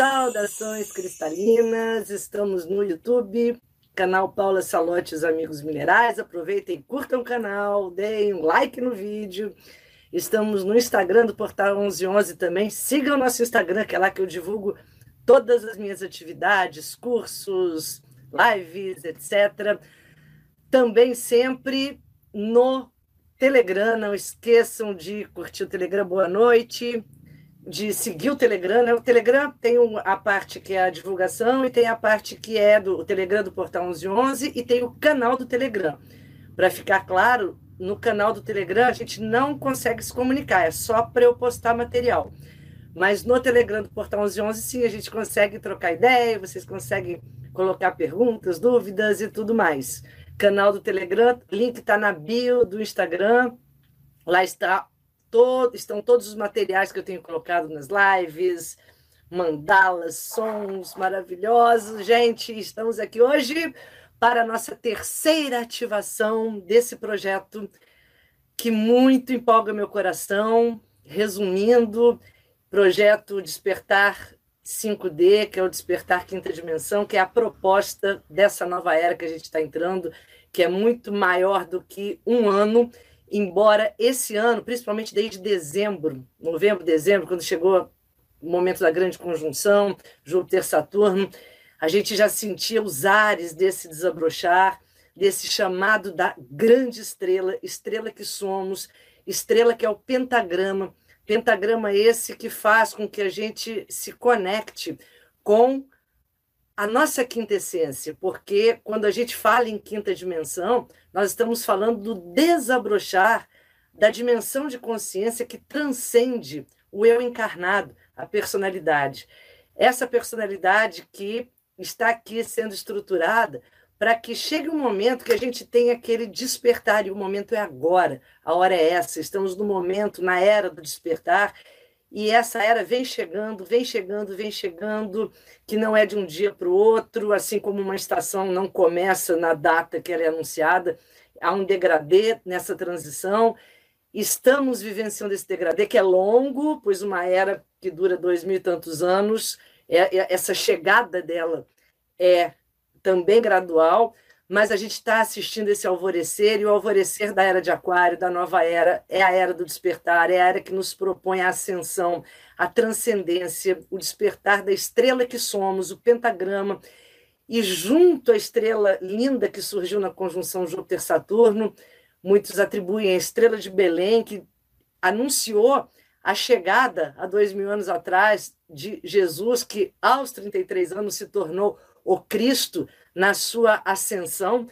Saudações cristalinas, estamos no YouTube, canal Paula Salote os Amigos Minerais. Aproveitem, curtam o canal, deem um like no vídeo. Estamos no Instagram do Portal 1111 também. Sigam o nosso Instagram, que é lá que eu divulgo todas as minhas atividades, cursos, lives, etc. Também sempre no Telegram. Não esqueçam de curtir o Telegram. Boa noite de seguir o Telegram. Né? O Telegram tem a parte que é a divulgação e tem a parte que é do Telegram do Portal 1111 e tem o canal do Telegram. Para ficar claro, no canal do Telegram a gente não consegue se comunicar, é só para eu postar material. Mas no Telegram do Portal 1111 sim, a gente consegue trocar ideia, vocês conseguem colocar perguntas, dúvidas e tudo mais. Canal do Telegram, link está na bio do Instagram. Lá está estão todos os materiais que eu tenho colocado nas lives, mandalas, sons maravilhosos. Gente, estamos aqui hoje para a nossa terceira ativação desse projeto que muito empolga meu coração. Resumindo, projeto Despertar 5D, que é o Despertar Quinta Dimensão, que é a proposta dessa nova era que a gente está entrando, que é muito maior do que um ano embora esse ano, principalmente desde dezembro, novembro, dezembro, quando chegou o momento da grande conjunção, Júpiter-Saturno, a gente já sentia os ares desse desabrochar, desse chamado da grande estrela, estrela que somos, estrela que é o pentagrama, pentagrama esse que faz com que a gente se conecte com a nossa quinta essência, porque quando a gente fala em quinta dimensão, nós estamos falando do desabrochar da dimensão de consciência que transcende o eu encarnado, a personalidade. Essa personalidade que está aqui sendo estruturada para que chegue um momento que a gente tenha aquele despertar, e o momento é agora, a hora é essa, estamos no momento, na era do despertar, e essa era vem chegando, vem chegando, vem chegando, que não é de um dia para o outro, assim como uma estação não começa na data que ela é anunciada, há um degradê nessa transição. Estamos vivenciando esse degradê, que é longo, pois uma era que dura dois mil e tantos anos, é, é, essa chegada dela é também gradual, mas a gente está assistindo esse alvorecer, e o alvorecer da era de Aquário, da nova era, é a era do despertar, é a era que nos propõe a ascensão, a transcendência, o despertar da estrela que somos, o pentagrama, e junto à estrela linda que surgiu na conjunção Júpiter-Saturno, muitos atribuem a estrela de Belém, que anunciou a chegada, há dois mil anos atrás, de Jesus, que aos 33 anos se tornou o Cristo na sua ascensão.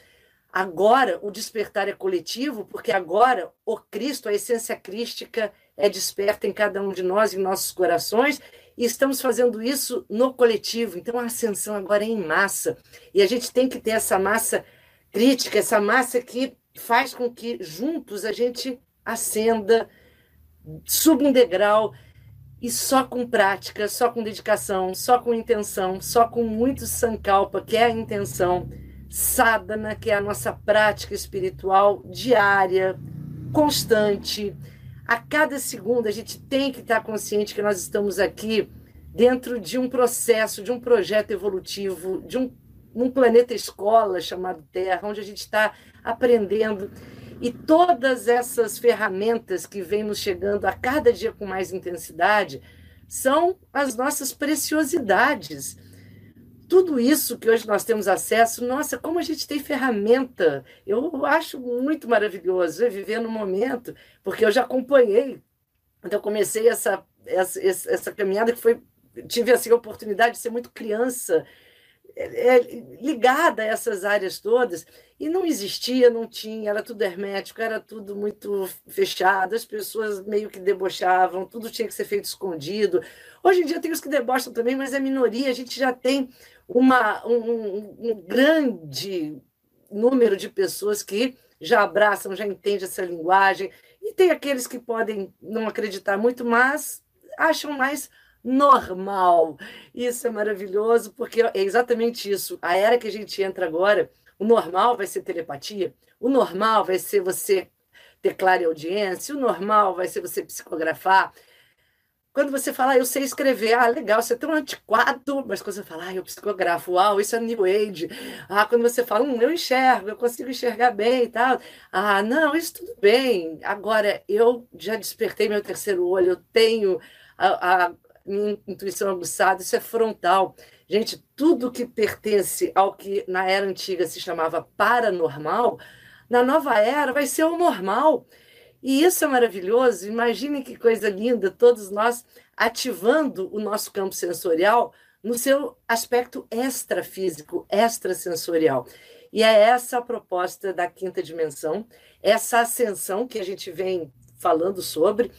Agora o despertar é coletivo, porque agora o Cristo, a essência crística, é desperta em cada um de nós, em nossos corações, e estamos fazendo isso no coletivo. Então a ascensão agora é em massa. E a gente tem que ter essa massa crítica, essa massa que faz com que juntos a gente ascenda, suba um degrau, e só com prática, só com dedicação, só com intenção, só com muito sankalpa, que é a intenção, sadhana, que é a nossa prática espiritual diária, constante. A cada segundo a gente tem que estar consciente que nós estamos aqui dentro de um processo, de um projeto evolutivo, de um, um planeta escola chamado Terra, onde a gente está aprendendo e todas essas ferramentas que vêm nos chegando a cada dia com mais intensidade são as nossas preciosidades. Tudo isso que hoje nós temos acesso, nossa, como a gente tem ferramenta. Eu acho muito maravilhoso é viver no momento, porque eu já acompanhei. Então, eu comecei essa, essa, essa caminhada que foi. Tive assim, a oportunidade de ser muito criança, ligada a essas áreas todas e não existia, não tinha, era tudo hermético, era tudo muito fechado, as pessoas meio que debochavam, tudo tinha que ser feito escondido. Hoje em dia tem os que debocham também, mas é minoria, a gente já tem uma, um, um grande número de pessoas que já abraçam, já entendem essa linguagem, e tem aqueles que podem não acreditar muito, mas acham mais normal. Isso é maravilhoso, porque é exatamente isso. A era que a gente entra agora, o normal vai ser telepatia, o normal vai ser você ter clara audiência, o normal vai ser você psicografar, quando você fala, ah, eu sei escrever, ah, legal, você é tão antiquado, mas quando você fala, ah, eu psicografo, uau, isso é New Age. Ah, quando você fala, hum, eu enxergo, eu consigo enxergar bem e tal. Ah, não, isso tudo bem. Agora, eu já despertei meu terceiro olho, eu tenho a, a intuição aguçada, isso é frontal. Gente, tudo que pertence ao que na era antiga se chamava paranormal, na nova era vai ser o normal. E isso é maravilhoso. Imagine que coisa linda, todos nós ativando o nosso campo sensorial no seu aspecto extrafísico, extrasensorial. E é essa a proposta da quinta dimensão, essa ascensão que a gente vem falando sobre.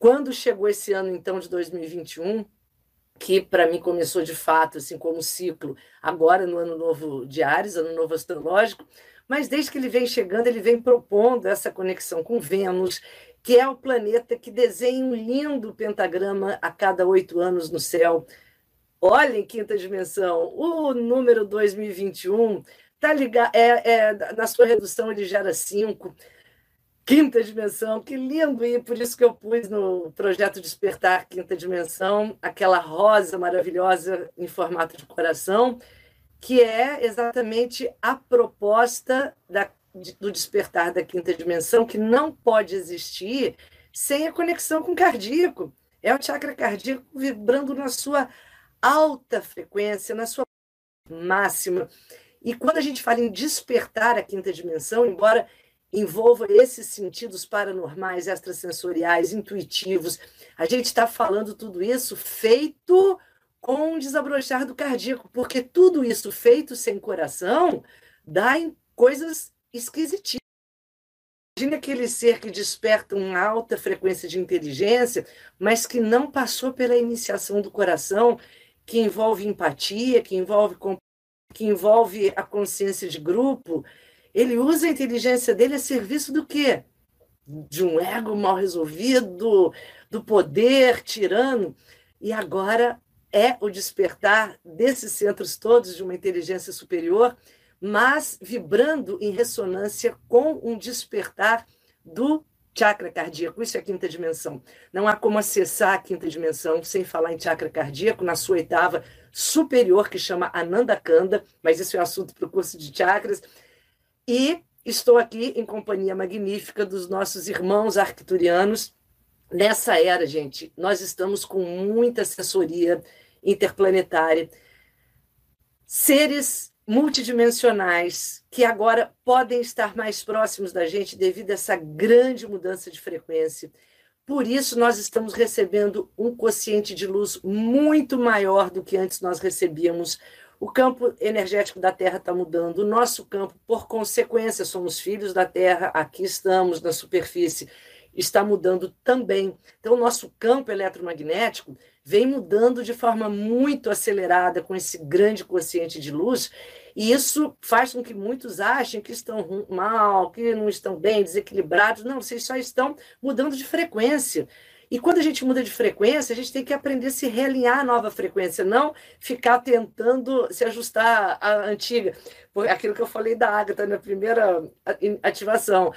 Quando chegou esse ano, então, de 2021, que para mim começou de fato, assim como ciclo, agora no ano novo de Ares, ano novo astrológico, mas desde que ele vem chegando, ele vem propondo essa conexão com Vênus, que é o planeta que desenha um lindo pentagrama a cada oito anos no céu. Olhem, quinta dimensão, o número 2021 tá ligado, é, é, na sua redução ele gera cinco. Quinta dimensão, que lindo! E por isso que eu pus no projeto Despertar Quinta Dimensão aquela rosa maravilhosa em formato de coração que é exatamente a proposta da, do despertar da quinta dimensão, que não pode existir sem a conexão com o cardíaco. É o chakra cardíaco vibrando na sua alta frequência, na sua máxima. E quando a gente fala em despertar a quinta dimensão, embora envolva esses sentidos paranormais, extrasensoriais, intuitivos, a gente está falando tudo isso feito com desabrochar do cardíaco, porque tudo isso feito sem coração dá em coisas esquisitíssimas. Imagina aquele ser que desperta uma alta frequência de inteligência, mas que não passou pela iniciação do coração, que envolve empatia, que envolve, que envolve a consciência de grupo. Ele usa a inteligência dele a serviço do quê? De um ego mal resolvido, do poder tirano. E agora é o despertar desses centros todos de uma inteligência superior, mas vibrando em ressonância com um despertar do chakra cardíaco. Isso é a quinta dimensão. Não há como acessar a quinta dimensão sem falar em chakra cardíaco na sua oitava superior, que chama Ananda Kanda, mas isso é assunto para o curso de chakras. E estou aqui em companhia magnífica dos nossos irmãos arcturianos. Nessa era, gente, nós estamos com muita assessoria interplanetária, seres multidimensionais que agora podem estar mais próximos da gente devido a essa grande mudança de frequência. Por isso, nós estamos recebendo um quociente de luz muito maior do que antes nós recebíamos. O campo energético da Terra está mudando, o nosso campo, por consequência, somos filhos da Terra, aqui estamos na superfície, está mudando também. Então, o nosso campo eletromagnético vem mudando de forma muito acelerada com esse grande consciente de luz, e isso faz com que muitos achem que estão mal, que não estão bem, desequilibrados. Não, vocês só estão mudando de frequência. E quando a gente muda de frequência, a gente tem que aprender a se realinhar à nova frequência, não ficar tentando se ajustar à antiga. Aquilo que eu falei da Agatha na primeira ativação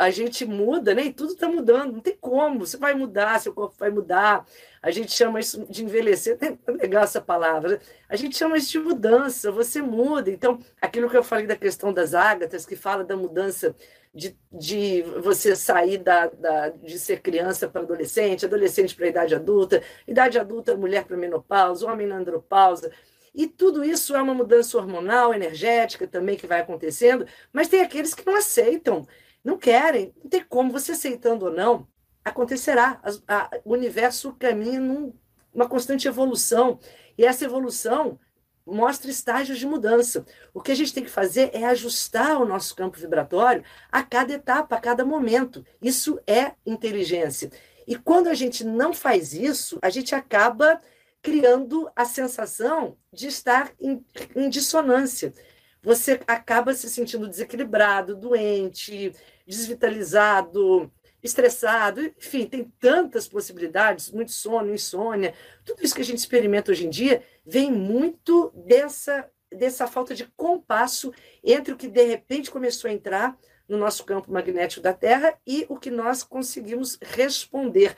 a gente muda, né? E tudo está mudando, não tem como. Você vai mudar, seu corpo vai mudar. A gente chama isso de envelhecer, é legal essa palavra. Né? A gente chama isso de mudança, você muda. Então, aquilo que eu falei da questão das ágatas, que fala da mudança de, de você sair da, da, de ser criança para adolescente, adolescente para idade adulta, idade adulta, mulher para menopausa, homem na andropausa. E tudo isso é uma mudança hormonal, energética também que vai acontecendo, mas tem aqueles que não aceitam. Não querem, não tem como, você aceitando ou não, acontecerá. A, o universo caminha numa constante evolução, e essa evolução mostra estágios de mudança. O que a gente tem que fazer é ajustar o nosso campo vibratório a cada etapa, a cada momento. Isso é inteligência. E quando a gente não faz isso, a gente acaba criando a sensação de estar em, em dissonância. Você acaba se sentindo desequilibrado, doente, desvitalizado, estressado, enfim, tem tantas possibilidades, muito sono, insônia, tudo isso que a gente experimenta hoje em dia vem muito dessa dessa falta de compasso entre o que de repente começou a entrar no nosso campo magnético da Terra e o que nós conseguimos responder.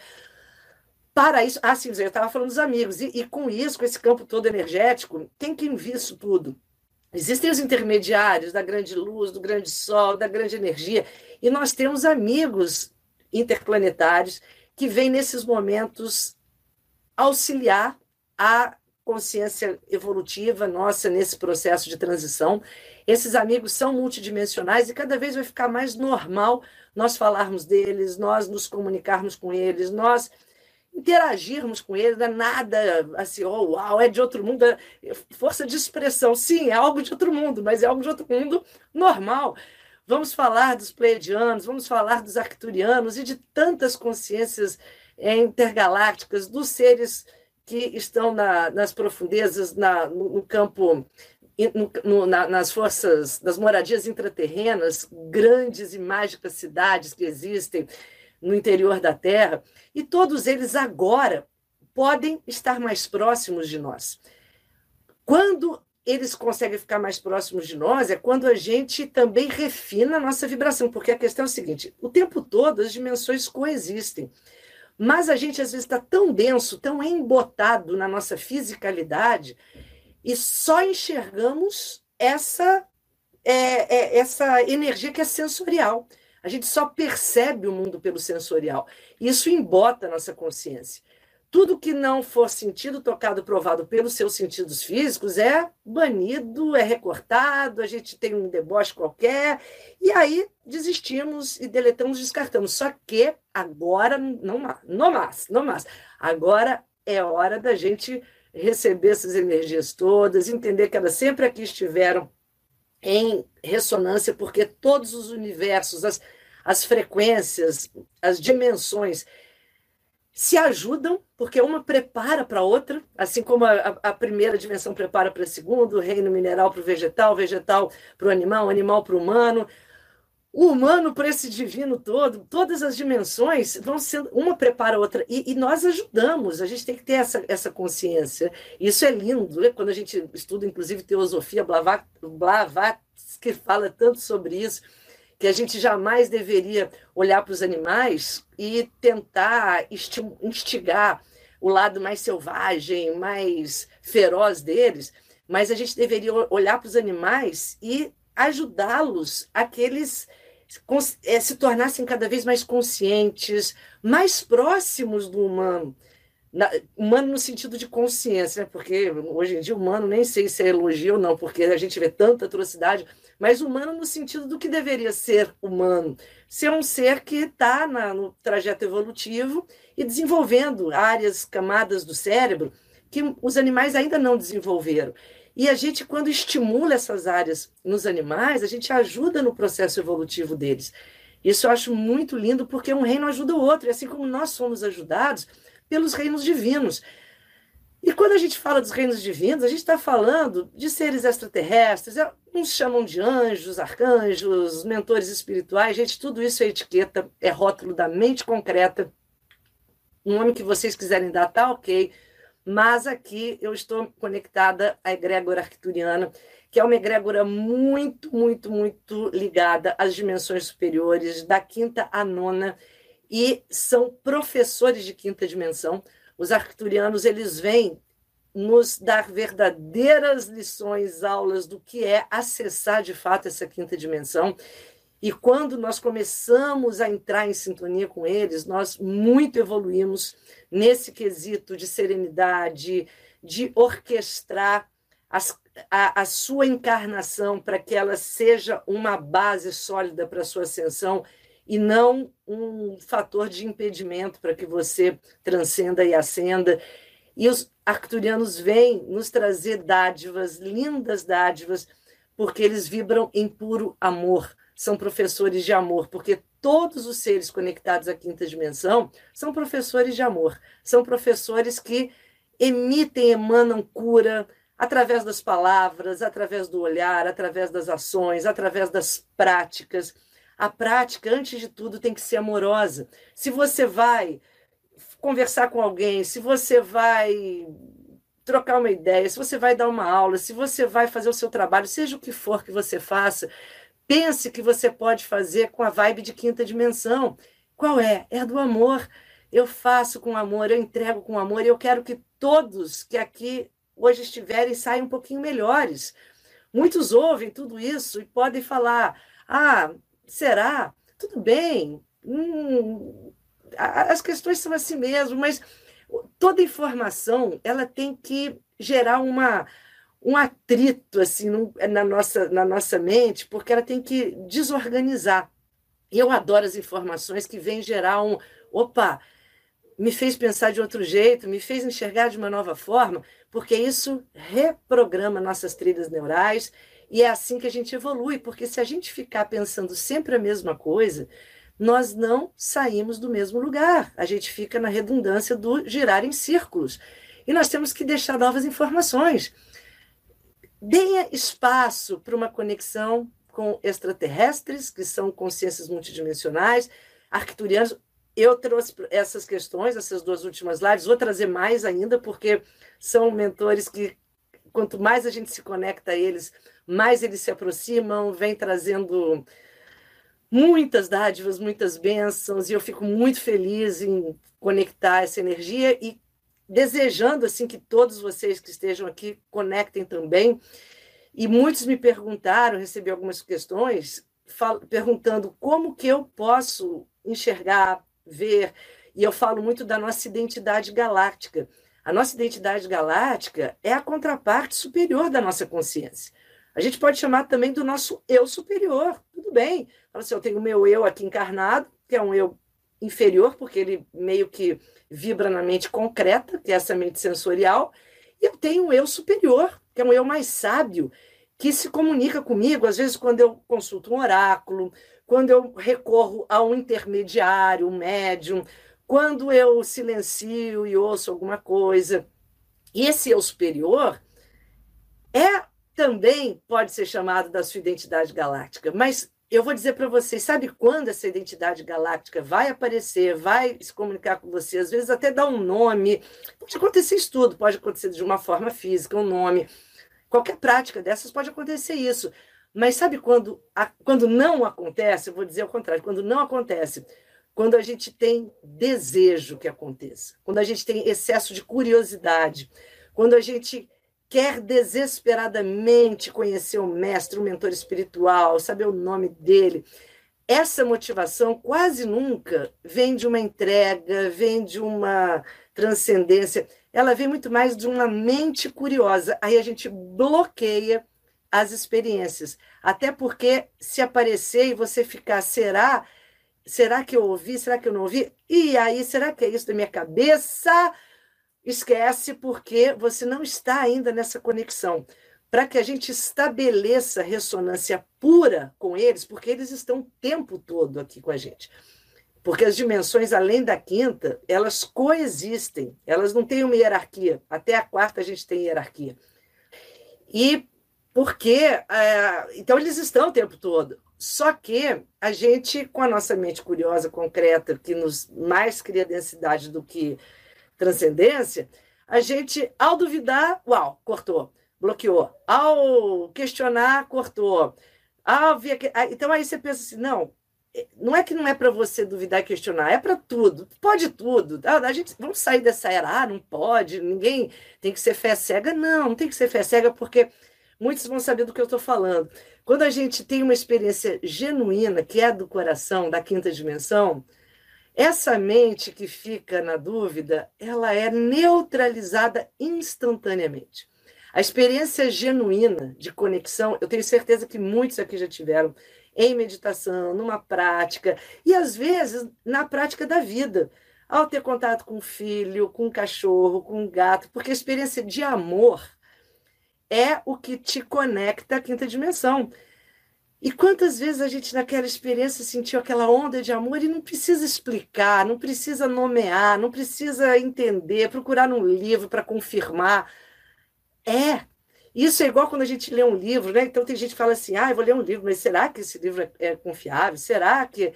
Para isso, ah, sim, eu estava falando dos amigos, e, e, com isso, com esse campo todo energético, tem que enviar isso tudo. Existem os intermediários da grande luz, do grande sol, da grande energia, e nós temos amigos interplanetários que vêm nesses momentos auxiliar a consciência evolutiva nossa nesse processo de transição. Esses amigos são multidimensionais e cada vez vai ficar mais normal nós falarmos deles, nós nos comunicarmos com eles, nós interagirmos com eles, não é nada assim, oh, uau, é de outro mundo, é força de expressão. Sim, é algo de outro mundo, mas é algo de outro mundo normal. Vamos falar dos pleiadianos, vamos falar dos arcturianos e de tantas consciências é, intergalácticas, dos seres que estão na, nas profundezas, na, no, no campo, no, no, na, nas forças, das moradias intraterrenas, grandes e mágicas cidades que existem no interior da Terra, e todos eles agora podem estar mais próximos de nós. Quando eles conseguem ficar mais próximos de nós é quando a gente também refina a nossa vibração, porque a questão é o seguinte: o tempo todo as dimensões coexistem. Mas a gente às vezes está tão denso, tão embotado na nossa fisicalidade e só enxergamos essa é, é, essa energia que é sensorial. A gente só percebe o mundo pelo sensorial. Isso embota a nossa consciência. Tudo que não for sentido, tocado, provado pelos seus sentidos físicos é banido, é recortado, a gente tem um deboche qualquer, e aí desistimos e deletamos, descartamos. Só que agora, não, não mais, não mais. Agora é hora da gente receber essas energias todas, entender que elas sempre aqui estiveram em ressonância, porque todos os universos, as, as frequências, as dimensões, se ajudam, porque uma prepara para a outra, assim como a, a, primeira dimensão prepara para a segunda, o reino mineral para o vegetal, o vegetal para o animal, o animal para o humano, o humano para esse divino todo, todas as dimensões vão sendo, uma prepara a outra, e, e, nós ajudamos, a gente tem que ter essa, essa consciência. Isso é lindo, né? quando a gente estuda, inclusive, teosofia, Blavatsky fala tanto sobre isso, que a gente jamais deveria olhar para os animais e tentar instigar o lado mais selvagem, mais feroz deles, mas a gente deveria olhar para os animais e ajudá-los a que eh, se tornassem cada vez mais conscientes, mais próximos do humano. humano no sentido de consciência, né? porque hoje em dia humano nem sei se é elogio ou não, porque a gente vê tanta atrocidade, mas humano no sentido do que deveria ser humano. Ser um ser que está no trajeto evolutivo e desenvolvendo áreas, camadas do cérebro que os animais ainda não desenvolveram. E a gente, quando estimula essas áreas nos animais, a gente ajuda no processo evolutivo deles. Isso eu acho muito lindo, porque um reino ajuda o outro, e assim como nós somos ajudados pelos reinos divinos. E quando a gente fala dos reinos divinos, a gente está falando de seres extraterrestres, é, uns chamam de anjos, arcanjos, mentores espirituais, gente, tudo isso é etiqueta, é rótulo da mente concreta. O nome que vocês quiserem dar tá ok, mas aqui eu estou conectada à egrégora arcturiana, que é uma egrégora muito, muito, muito ligada às dimensões superiores, da quinta à nona, e são professores de quinta dimensão, os arcturianos eles vêm nos dar verdadeiras lições, aulas do que é acessar de fato essa quinta dimensão. E quando nós começamos a entrar em sintonia com eles, nós muito evoluímos nesse quesito de serenidade, de orquestrar as, a, a sua encarnação para que ela seja uma base sólida para a sua ascensão e não um fator de impedimento para que você transcenda e ascenda. E os arcturianos vêm nos trazer dádivas, lindas dádivas, porque eles vibram em puro amor, são professores de amor, porque todos os seres conectados à quinta dimensão são professores de amor, são professores que emitem, emanam cura através das palavras, através do olhar, através das ações, através das práticas. A prática, antes de tudo, tem que ser amorosa. Se você vai conversar com alguém, se você vai trocar uma ideia, se você vai dar uma aula, se você vai fazer o seu trabalho, seja o que for que você faça, pense que você pode fazer com a vibe de quinta dimensão. Qual é? É do amor. Eu faço com amor, eu entrego com amor, eu quero que todos que aqui hoje estiverem saiam um pouquinho melhores. Muitos ouvem tudo isso e podem falar: ah, será? Tudo bem. Hum, as questões são assim mesmo, mas toda informação ela tem que gerar uma, um atrito assim na nossa, na nossa mente, porque ela tem que desorganizar. E eu adoro as informações que vêm gerar um. Opa, me fez pensar de outro jeito, me fez enxergar de uma nova forma, porque isso reprograma nossas trilhas neurais e é assim que a gente evolui, porque se a gente ficar pensando sempre a mesma coisa, nós não saímos do mesmo lugar. A gente fica na redundância do girar em círculos. E nós temos que deixar novas informações. Deem espaço para uma conexão com extraterrestres, que são consciências multidimensionais, arcturianos. Eu trouxe essas questões, essas duas últimas lives, vou trazer mais ainda, porque são mentores que, quanto mais a gente se conecta a eles, mais eles se aproximam, vem trazendo muitas dádivas, muitas bênçãos, e eu fico muito feliz em conectar essa energia e desejando assim que todos vocês que estejam aqui conectem também. E muitos me perguntaram, recebi algumas questões perguntando como que eu posso enxergar, ver, e eu falo muito da nossa identidade galáctica. A nossa identidade galáctica é a contraparte superior da nossa consciência. A gente pode chamar também do nosso eu superior. Tudo bem. Fala assim, eu tenho o meu eu aqui encarnado, que é um eu inferior, porque ele meio que vibra na mente concreta, que é essa mente sensorial, e eu tenho um eu superior, que é um eu mais sábio, que se comunica comigo, às vezes, quando eu consulto um oráculo, quando eu recorro a um intermediário, um médium, quando eu silencio e ouço alguma coisa. E esse eu superior é também pode ser chamado da sua identidade galáctica. Mas eu vou dizer para vocês, sabe quando essa identidade galáctica vai aparecer, vai se comunicar com você, às vezes até dar um nome. Pode acontecer isso tudo, pode acontecer de uma forma física, um nome. Qualquer prática dessas pode acontecer isso. Mas sabe quando, quando não acontece? Eu vou dizer o contrário, quando não acontece, quando a gente tem desejo que aconteça, quando a gente tem excesso de curiosidade, quando a gente quer desesperadamente conhecer o mestre, o mentor espiritual, saber o nome dele, essa motivação quase nunca vem de uma entrega, vem de uma transcendência, ela vem muito mais de uma mente curiosa. Aí a gente bloqueia as experiências. Até porque se aparecer e você ficar, será? Será que eu ouvi? Será que eu não ouvi? E aí, será que é isso da minha cabeça? Esquece porque você não está ainda nessa conexão. Para que a gente estabeleça ressonância pura com eles, porque eles estão o tempo todo aqui com a gente. Porque as dimensões além da quinta, elas coexistem, elas não têm uma hierarquia. Até a quarta a gente tem hierarquia. E porque. É, então, eles estão o tempo todo. Só que a gente, com a nossa mente curiosa, concreta, que nos mais cria densidade do que transcendência, a gente, ao duvidar, uau, cortou, bloqueou. Ao questionar, cortou. Ao ver, então aí você pensa assim, não, não é que não é para você duvidar e questionar, é para tudo, pode tudo. A gente vamos sair dessa era, ah, não pode, ninguém tem que ser fé cega. Não, não tem que ser fé cega, porque muitos vão saber do que eu estou falando. Quando a gente tem uma experiência genuína, que é do coração, da quinta dimensão, essa mente que fica na dúvida, ela é neutralizada instantaneamente. A experiência genuína de conexão, eu tenho certeza que muitos aqui já tiveram em meditação, numa prática, e às vezes na prática da vida, ao ter contato com um filho, com um cachorro, com um gato, porque a experiência de amor é o que te conecta à quinta dimensão. E quantas vezes a gente, naquela experiência, sentiu aquela onda de amor e não precisa explicar, não precisa nomear, não precisa entender, procurar num livro para confirmar. É. Isso é igual quando a gente lê um livro, né? Então tem gente que fala assim: ah, eu vou ler um livro, mas será que esse livro é, é confiável? Será que.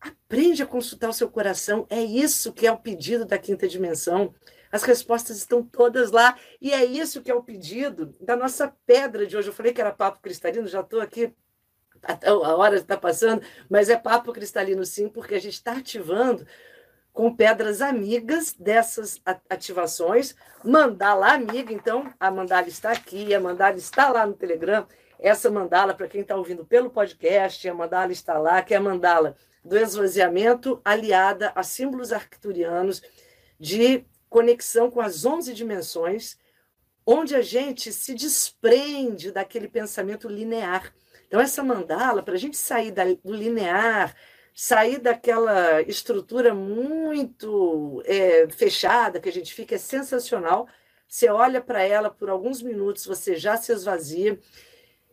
Aprende a consultar o seu coração. É isso que é o pedido da quinta dimensão. As respostas estão todas lá. E é isso que é o pedido da nossa pedra de hoje. Eu falei que era papo cristalino, já estou aqui a hora está passando, mas é papo cristalino sim, porque a gente está ativando com pedras amigas dessas ativações. Mandala amiga, então a mandala está aqui, a mandala está lá no Telegram. Essa mandala, para quem está ouvindo pelo podcast, a mandala está lá, que é a mandala do esvaziamento aliada a símbolos arcturianos de conexão com as 11 dimensões, onde a gente se desprende daquele pensamento linear então, essa mandala, para a gente sair do linear, sair daquela estrutura muito é, fechada que a gente fica, é sensacional. Você olha para ela por alguns minutos, você já se esvazia.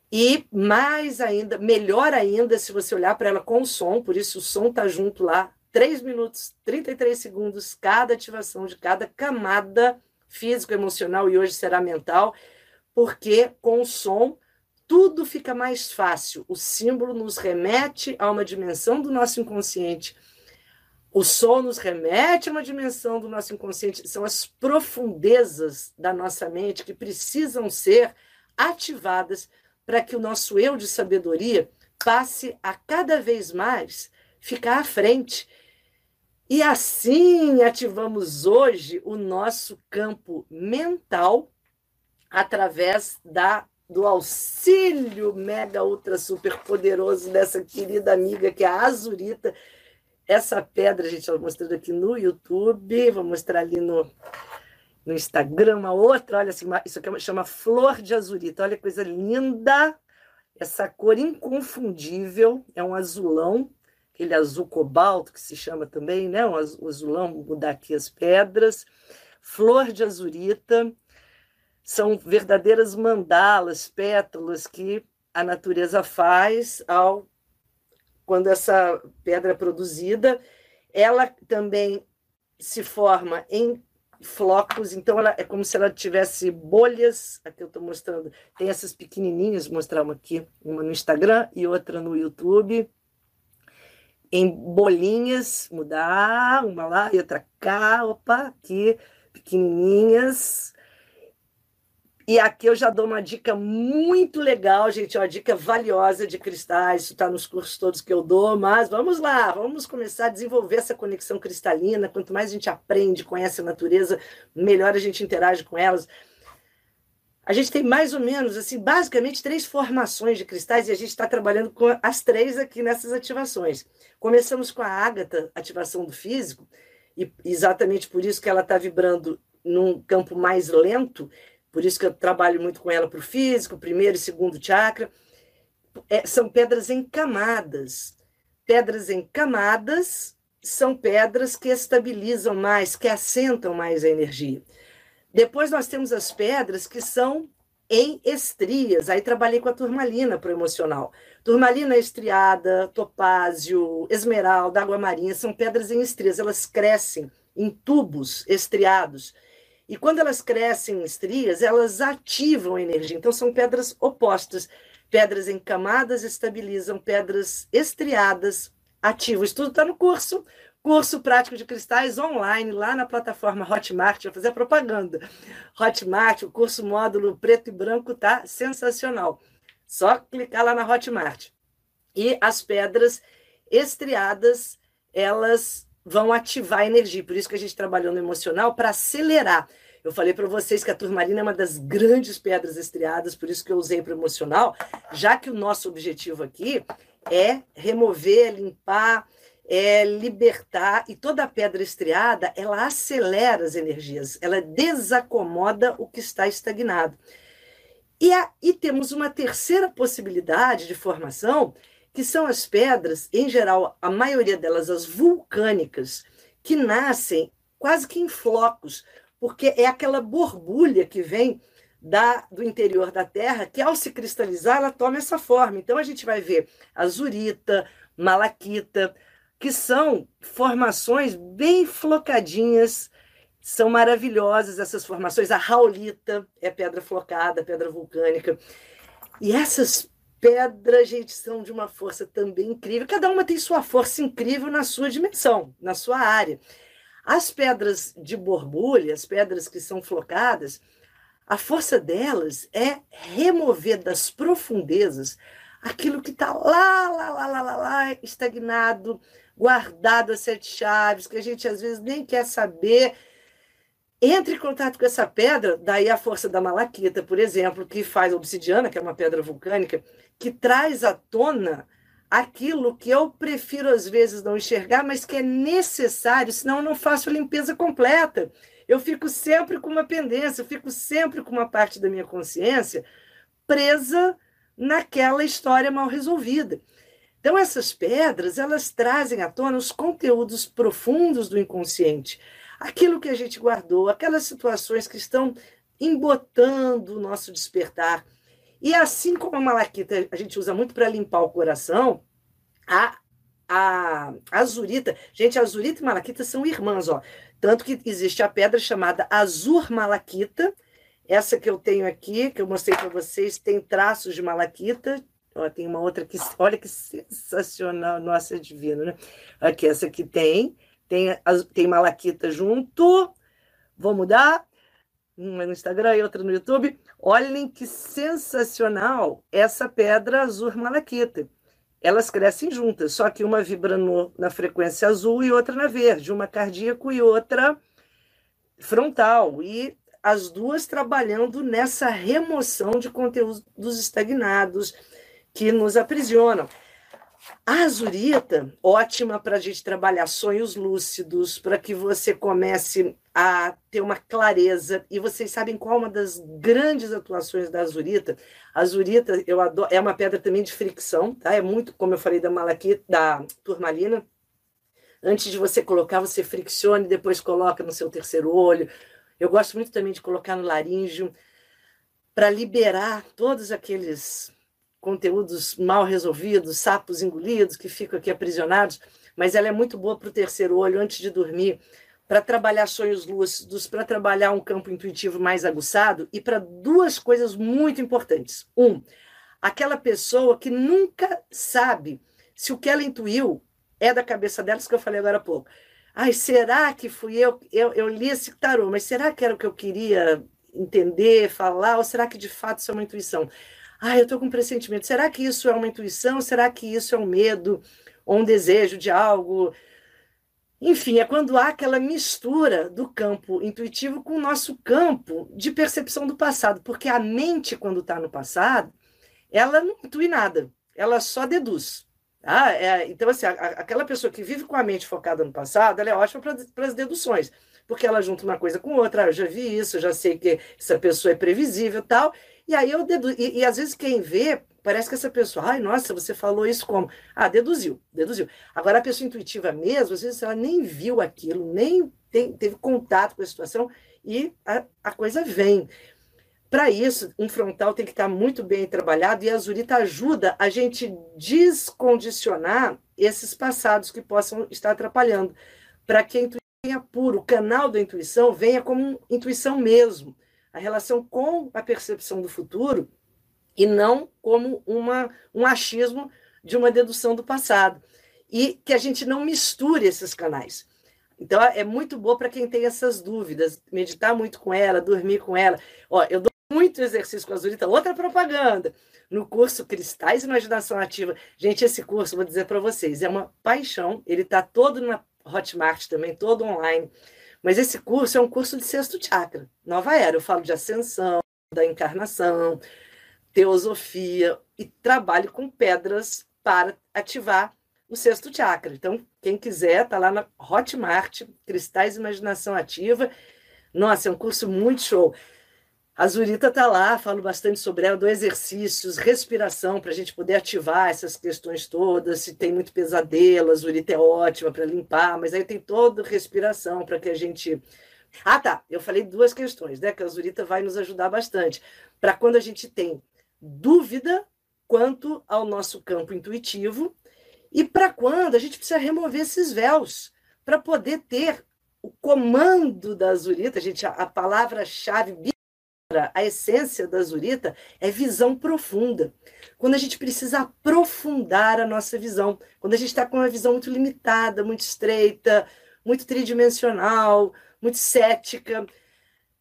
E mais ainda, melhor ainda, se você olhar para ela com som, por isso o som está junto lá, 3 minutos, 33 segundos, cada ativação de cada camada físico, emocional e hoje será mental, porque com o som tudo fica mais fácil. O símbolo nos remete a uma dimensão do nosso inconsciente. O som nos remete a uma dimensão do nosso inconsciente. São as profundezas da nossa mente que precisam ser ativadas para que o nosso eu de sabedoria passe a cada vez mais ficar à frente. E assim ativamos hoje o nosso campo mental através da do auxílio mega ultra super poderoso dessa querida amiga que é a Azurita. Essa pedra, gente, está mostrando aqui no YouTube, vou mostrar ali no, no Instagram, uma outra, olha assim, isso aqui chama Flor de Azurita, olha que coisa linda, essa cor inconfundível, é um azulão, aquele azul cobalto que se chama também, né? Um azulão, mudar aqui as pedras, Flor de Azurita, são verdadeiras mandalas, pétalas que a natureza faz ao quando essa pedra é produzida, ela também se forma em flocos, então ela é como se ela tivesse bolhas, aqui eu estou mostrando, tem essas pequenininhas, mostrar uma aqui, uma no Instagram e outra no YouTube, em bolinhas, mudar, uma lá e outra cá, opa, aqui, pequenininhas, e aqui eu já dou uma dica muito legal, gente, uma dica valiosa de cristais, isso está nos cursos todos que eu dou, mas vamos lá, vamos começar a desenvolver essa conexão cristalina. Quanto mais a gente aprende, conhece a natureza, melhor a gente interage com elas. A gente tem mais ou menos, assim, basicamente três formações de cristais e a gente está trabalhando com as três aqui nessas ativações. Começamos com a ágata, ativação do físico, e exatamente por isso que ela está vibrando num campo mais lento, por isso que eu trabalho muito com ela para o físico, primeiro e segundo chakra. É, são pedras em camadas. Pedras em camadas são pedras que estabilizam mais, que assentam mais a energia. Depois nós temos as pedras que são em estrias. Aí trabalhei com a turmalina para o emocional. Turmalina estriada, topázio, esmeralda, água marinha, são pedras em estrias. Elas crescem em tubos estriados e quando elas crescem em estrias, elas ativam a energia. Então, são pedras opostas. Pedras em camadas estabilizam, pedras estriadas ativam. Isso tudo está no curso. Curso prático de cristais online, lá na plataforma Hotmart. Vou fazer a propaganda. Hotmart, o curso módulo preto e branco tá sensacional. Só clicar lá na Hotmart. E as pedras estriadas, elas vão ativar a energia. Por isso que a gente trabalhou no emocional para acelerar. Eu falei para vocês que a turmalina é uma das grandes pedras estriadas, por isso que eu usei para emocional, já que o nosso objetivo aqui é remover, limpar, é libertar, e toda pedra estriada, ela acelera as energias, ela desacomoda o que está estagnado. E aí temos uma terceira possibilidade de formação, que são as pedras, em geral, a maioria delas, as vulcânicas, que nascem quase que em flocos, porque é aquela borbulha que vem da, do interior da Terra, que ao se cristalizar, ela toma essa forma. Então a gente vai ver azurita, malaquita, que são formações bem flocadinhas, são maravilhosas essas formações. A raulita é pedra flocada, pedra vulcânica. E essas pedras, gente, são de uma força também incrível. Cada uma tem sua força incrível na sua dimensão, na sua área. As pedras de borbulha, as pedras que são flocadas, a força delas é remover das profundezas aquilo que está lá, lá, lá, lá, lá, lá, estagnado, guardado a sete chaves, que a gente às vezes nem quer saber. Entre em contato com essa pedra, daí a força da malaquita, por exemplo, que faz obsidiana, que é uma pedra vulcânica, que traz à tona aquilo que eu prefiro às vezes não enxergar, mas que é necessário, senão eu não faço a limpeza completa. Eu fico sempre com uma pendência, eu fico sempre com uma parte da minha consciência presa naquela história mal resolvida. Então, essas pedras, elas trazem à tona os conteúdos profundos do inconsciente, aquilo que a gente guardou, aquelas situações que estão embotando o nosso despertar. E assim como a malaquita a gente usa muito para limpar o coração, a, a azurita, gente, azurita e malaquita são irmãs, ó. Tanto que existe a pedra chamada azur malaquita, essa que eu tenho aqui, que eu mostrei para vocês, tem traços de malaquita, Ó, tem uma outra que, olha que sensacional, nossa, é divino, né? Aqui, essa aqui tem, tem, tem malaquita junto, vou mudar, uma no Instagram e outra no YouTube. Olhem que sensacional essa pedra azul malaquita. Elas crescem juntas, só que uma vibra no, na frequência azul e outra na verde, uma cardíaco e outra frontal. E as duas trabalhando nessa remoção de conteúdos estagnados, que nos aprisionam. A azurita, ótima para a gente trabalhar sonhos lúcidos, para que você comece a ter uma clareza. E vocês sabem qual é uma das grandes atuações da azurita? A azurita eu adoro, é uma pedra também de fricção, tá? É muito, como eu falei, da malaquita, da turmalina. Antes de você colocar, você fricciona e depois coloca no seu terceiro olho. Eu gosto muito também de colocar no laríngeo para liberar todos aqueles conteúdos mal resolvidos, sapos engolidos que ficam aqui aprisionados, mas ela é muito boa para o terceiro olho antes de dormir, para trabalhar sonhos lúcidos, para trabalhar um campo intuitivo mais aguçado e para duas coisas muito importantes. Um, aquela pessoa que nunca sabe se o que ela intuiu é da cabeça dela, isso que eu falei agora há pouco. Ai, será que fui eu? Eu, eu li esse tarô, mas será que era o que eu queria entender, falar, ou será que de fato isso é uma intuição? Ah, eu estou com um pressentimento. Será que isso é uma intuição? Será que isso é um medo ou um desejo de algo? Enfim, é quando há aquela mistura do campo intuitivo com o nosso campo de percepção do passado, porque a mente, quando está no passado, ela não intui nada, ela só deduz. Ah, é, então, assim, a, aquela pessoa que vive com a mente focada no passado, ela é ótima para as deduções, porque ela junta uma coisa com outra. Ah, eu já vi isso, eu já sei que essa pessoa é previsível tal, e aí eu deduzo. E, e, às vezes quem vê, parece que essa pessoa, ai, nossa, você falou isso como? Ah, deduziu, deduziu. Agora a pessoa intuitiva mesmo, às vezes ela nem viu aquilo, nem tem, teve contato com a situação e a, a coisa vem. Para isso, um frontal tem que estar muito bem trabalhado e a azurita ajuda a gente descondicionar esses passados que possam estar atrapalhando, para que a intuição venha puro, o canal da intuição venha como intuição mesmo a relação com a percepção do futuro e não como uma, um achismo de uma dedução do passado. E que a gente não misture esses canais. Então, é muito boa para quem tem essas dúvidas, meditar muito com ela, dormir com ela. Ó, eu dou muito exercício com a Azulita, outra propaganda. No curso Cristais e Imaginação Ativa. Gente, esse curso, vou dizer para vocês, é uma paixão. Ele está todo na Hotmart também, todo online. Mas esse curso é um curso de sexto chakra, nova era. Eu falo de ascensão, da encarnação, teosofia e trabalho com pedras para ativar o sexto chakra. Então, quem quiser, tá lá na Hotmart, Cristais Imaginação Ativa. Nossa, é um curso muito show. A Zurita está lá, falo bastante sobre ela, dou exercícios, respiração, para a gente poder ativar essas questões todas. Se tem muito pesadelo, a Zurita é ótima para limpar, mas aí tem toda respiração para que a gente Ah, tá. Eu falei duas questões, né? Que a Zurita vai nos ajudar bastante. Para quando a gente tem dúvida quanto ao nosso campo intuitivo e para quando a gente precisa remover esses véus para poder ter o comando da Zurita, gente, a, a palavra-chave a essência da Zurita é visão profunda. Quando a gente precisa aprofundar a nossa visão, quando a gente está com uma visão muito limitada, muito estreita, muito tridimensional, muito cética,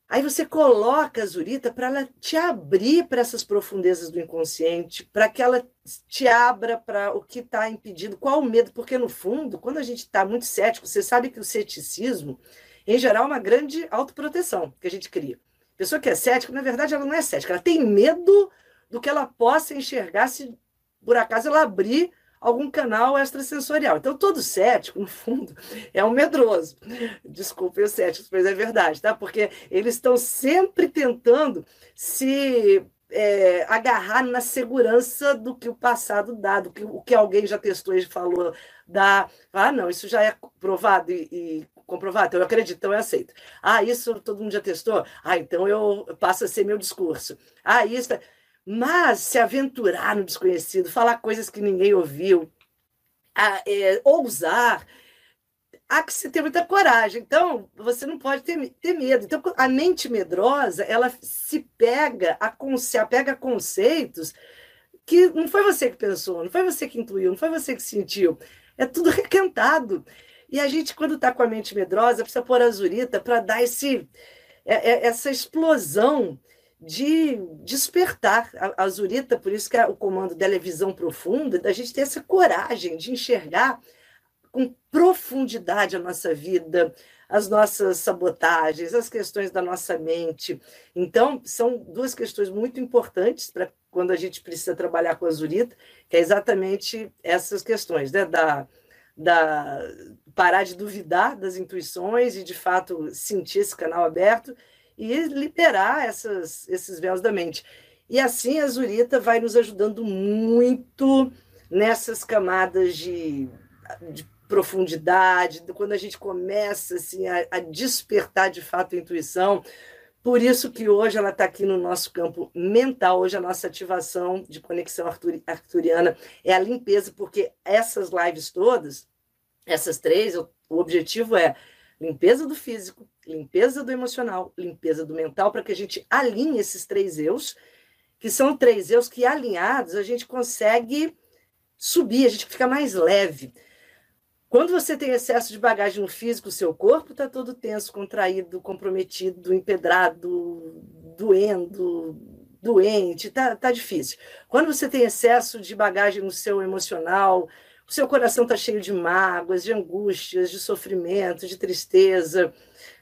aí você coloca a Zurita para ela te abrir para essas profundezas do inconsciente, para que ela te abra para o que está impedindo, qual o medo, porque no fundo, quando a gente está muito cético, você sabe que o ceticismo, em geral, é uma grande autoproteção que a gente cria pessoa que é cética, na verdade, ela não é cética, ela tem medo do que ela possa enxergar se, por acaso, ela abrir algum canal extrasensorial. Então, todo cético, no fundo, é um medroso. Desculpem os céticos, mas é verdade, tá? Porque eles estão sempre tentando se é, agarrar na segurança do que o passado dá, do que o que alguém já testou e falou dá. Ah, não, isso já é provado e, e comprovado, então eu acredito, então eu aceito. Ah, isso todo mundo já testou? Ah, então eu passo a ser meu discurso. Ah, isso. Mas se aventurar no desconhecido, falar coisas que ninguém ouviu, a, é, ousar, há que se ter muita coragem. Então, você não pode ter, ter medo. Então, a mente medrosa, ela se pega a, se apega a conceitos que não foi você que pensou, não foi você que intuiu, não foi você que sentiu. É tudo requentado. E a gente, quando está com a mente medrosa, precisa pôr a zurita para dar esse, é, é, essa explosão de despertar a, a Zurita, por isso que o comando dela é visão profunda, da gente ter essa coragem de enxergar com profundidade a nossa vida, as nossas sabotagens, as questões da nossa mente. Então, são duas questões muito importantes para quando a gente precisa trabalhar com a Zurita, que é exatamente essas questões, né? Da, da parar de duvidar das intuições e de fato sentir esse canal aberto e liberar essas, esses véus da mente. E assim a Zurita vai nos ajudando muito nessas camadas de, de profundidade, quando a gente começa assim, a, a despertar de fato a intuição. Por isso que hoje ela está aqui no nosso campo mental, hoje a nossa ativação de conexão arturiana é a limpeza, porque essas lives todas, essas três, o objetivo é limpeza do físico, limpeza do emocional, limpeza do mental, para que a gente alinhe esses três eus, que são três eus que alinhados a gente consegue subir, a gente fica mais leve. Quando você tem excesso de bagagem no físico, o seu corpo está todo tenso, contraído, comprometido, empedrado, doendo, doente, tá, tá difícil. Quando você tem excesso de bagagem no seu emocional, o seu coração está cheio de mágoas, de angústias, de sofrimento, de tristeza,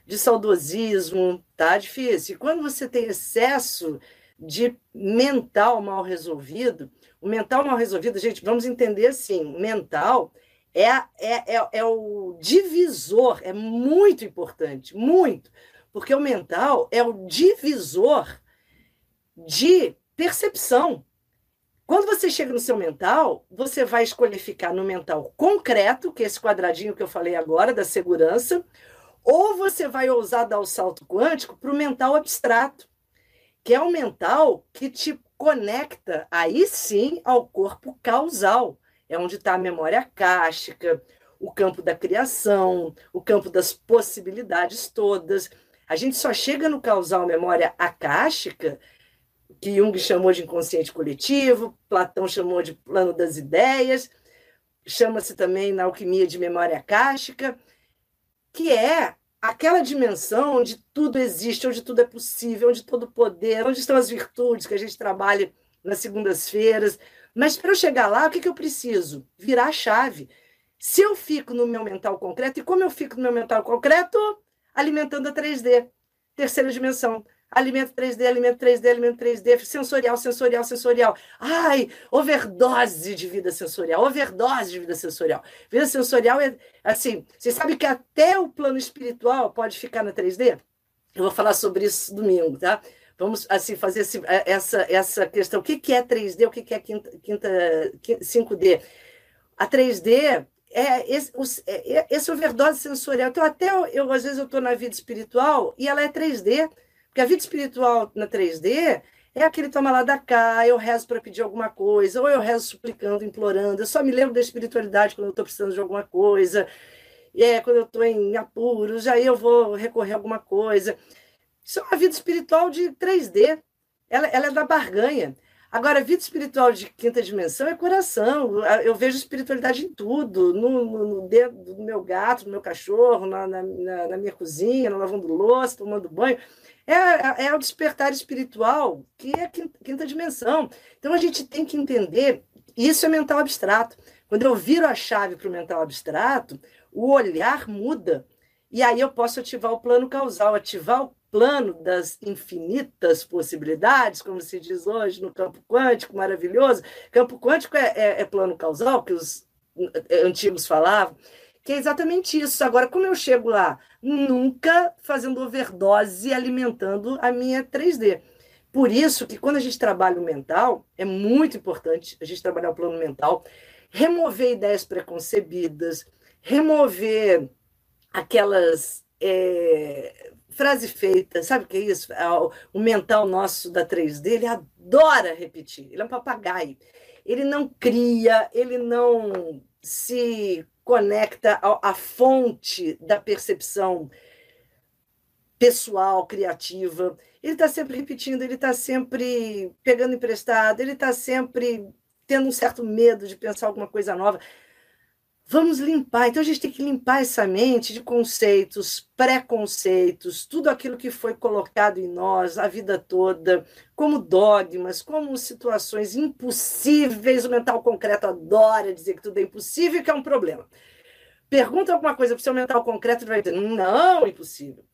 de saudosismo, tá difícil. E quando você tem excesso de mental mal resolvido, o mental mal resolvido, gente, vamos entender assim, mental é, é, é, é o divisor, é muito importante, muito, porque o mental é o divisor de percepção. Quando você chega no seu mental, você vai escolher ficar no mental concreto, que é esse quadradinho que eu falei agora, da segurança, ou você vai ousar dar o salto quântico para o mental abstrato, que é o mental que te conecta aí sim ao corpo causal. É onde está a memória cástica, o campo da criação, o campo das possibilidades todas. A gente só chega no causal memória acástica que Jung chamou de inconsciente coletivo, Platão chamou de plano das ideias, chama-se também na alquimia de memória cástica, que é aquela dimensão onde tudo existe, onde tudo é possível, onde todo poder, onde estão as virtudes que a gente trabalha nas segundas-feiras. Mas para eu chegar lá, o que, que eu preciso? Virar a chave. Se eu fico no meu mental concreto, e como eu fico no meu mental concreto? Alimentando a 3D, terceira dimensão alimento 3D, alimento 3D, alimento 3D, sensorial, sensorial, sensorial. Ai, overdose de vida sensorial, overdose de vida sensorial. Vida sensorial é assim, você sabe que até o plano espiritual pode ficar na 3D? Eu vou falar sobre isso domingo, tá? Vamos assim fazer esse, é, essa, essa questão. O que, que é 3D? O que, que é quinta, quinta, 5D? A 3D é esse, é, é, esse overdose sensorial. Então, até eu às vezes, eu estou na vida espiritual e ela é 3D, porque a vida espiritual na 3D é aquele toma lá da cá, eu rezo para pedir alguma coisa, ou eu rezo suplicando, implorando. Eu só me lembro da espiritualidade quando eu estou precisando de alguma coisa, é, quando eu estou em apuros, aí eu vou recorrer a alguma coisa. Isso é uma vida espiritual de 3D, ela, ela é da barganha. Agora, a vida espiritual de quinta dimensão é coração. Eu vejo espiritualidade em tudo, no, no, no dedo do meu gato, no meu cachorro, na, na, na minha cozinha, lavando louça, tomando banho. É, é, é o despertar espiritual, que é a quinta, quinta dimensão. Então, a gente tem que entender, isso é mental abstrato. Quando eu viro a chave para o mental abstrato, o olhar muda. E aí eu posso ativar o plano causal, ativar o plano das infinitas possibilidades, como se diz hoje no campo quântico, maravilhoso. Campo quântico é, é, é plano causal, que os é, antigos falavam, que é exatamente isso. Agora, como eu chego lá? Nunca fazendo overdose alimentando a minha 3D. Por isso que quando a gente trabalha o mental, é muito importante a gente trabalhar o plano mental, remover ideias preconcebidas, remover aquelas é, frase feita, sabe o que é isso? É o mental nosso da 3D, ele adora repetir, ele é um papagaio. Ele não cria, ele não se conecta à fonte da percepção pessoal, criativa. Ele está sempre repetindo, ele está sempre pegando emprestado, ele está sempre tendo um certo medo de pensar alguma coisa nova. Vamos limpar. Então a gente tem que limpar essa mente de conceitos, preconceitos, tudo aquilo que foi colocado em nós a vida toda, como dogmas, como situações impossíveis. O mental concreto adora dizer que tudo é impossível e que é um problema. Pergunta alguma coisa para o seu mental concreto, ele vai dizer: não, impossível.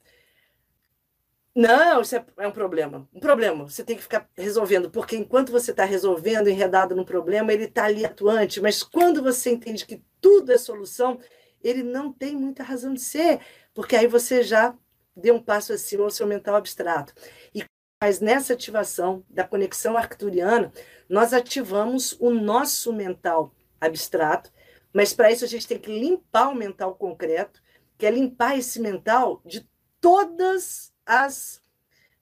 Não, isso é, é, um problema. Um problema. Você tem que ficar resolvendo, porque enquanto você está resolvendo, enredado no problema, ele está ali atuante. Mas quando você entende que tudo é solução, ele não tem muita razão de ser, porque aí você já deu um passo acima ao seu mental abstrato. E mas nessa ativação da conexão arcturiana, nós ativamos o nosso mental abstrato, mas para isso a gente tem que limpar o mental concreto, que é limpar esse mental de todas as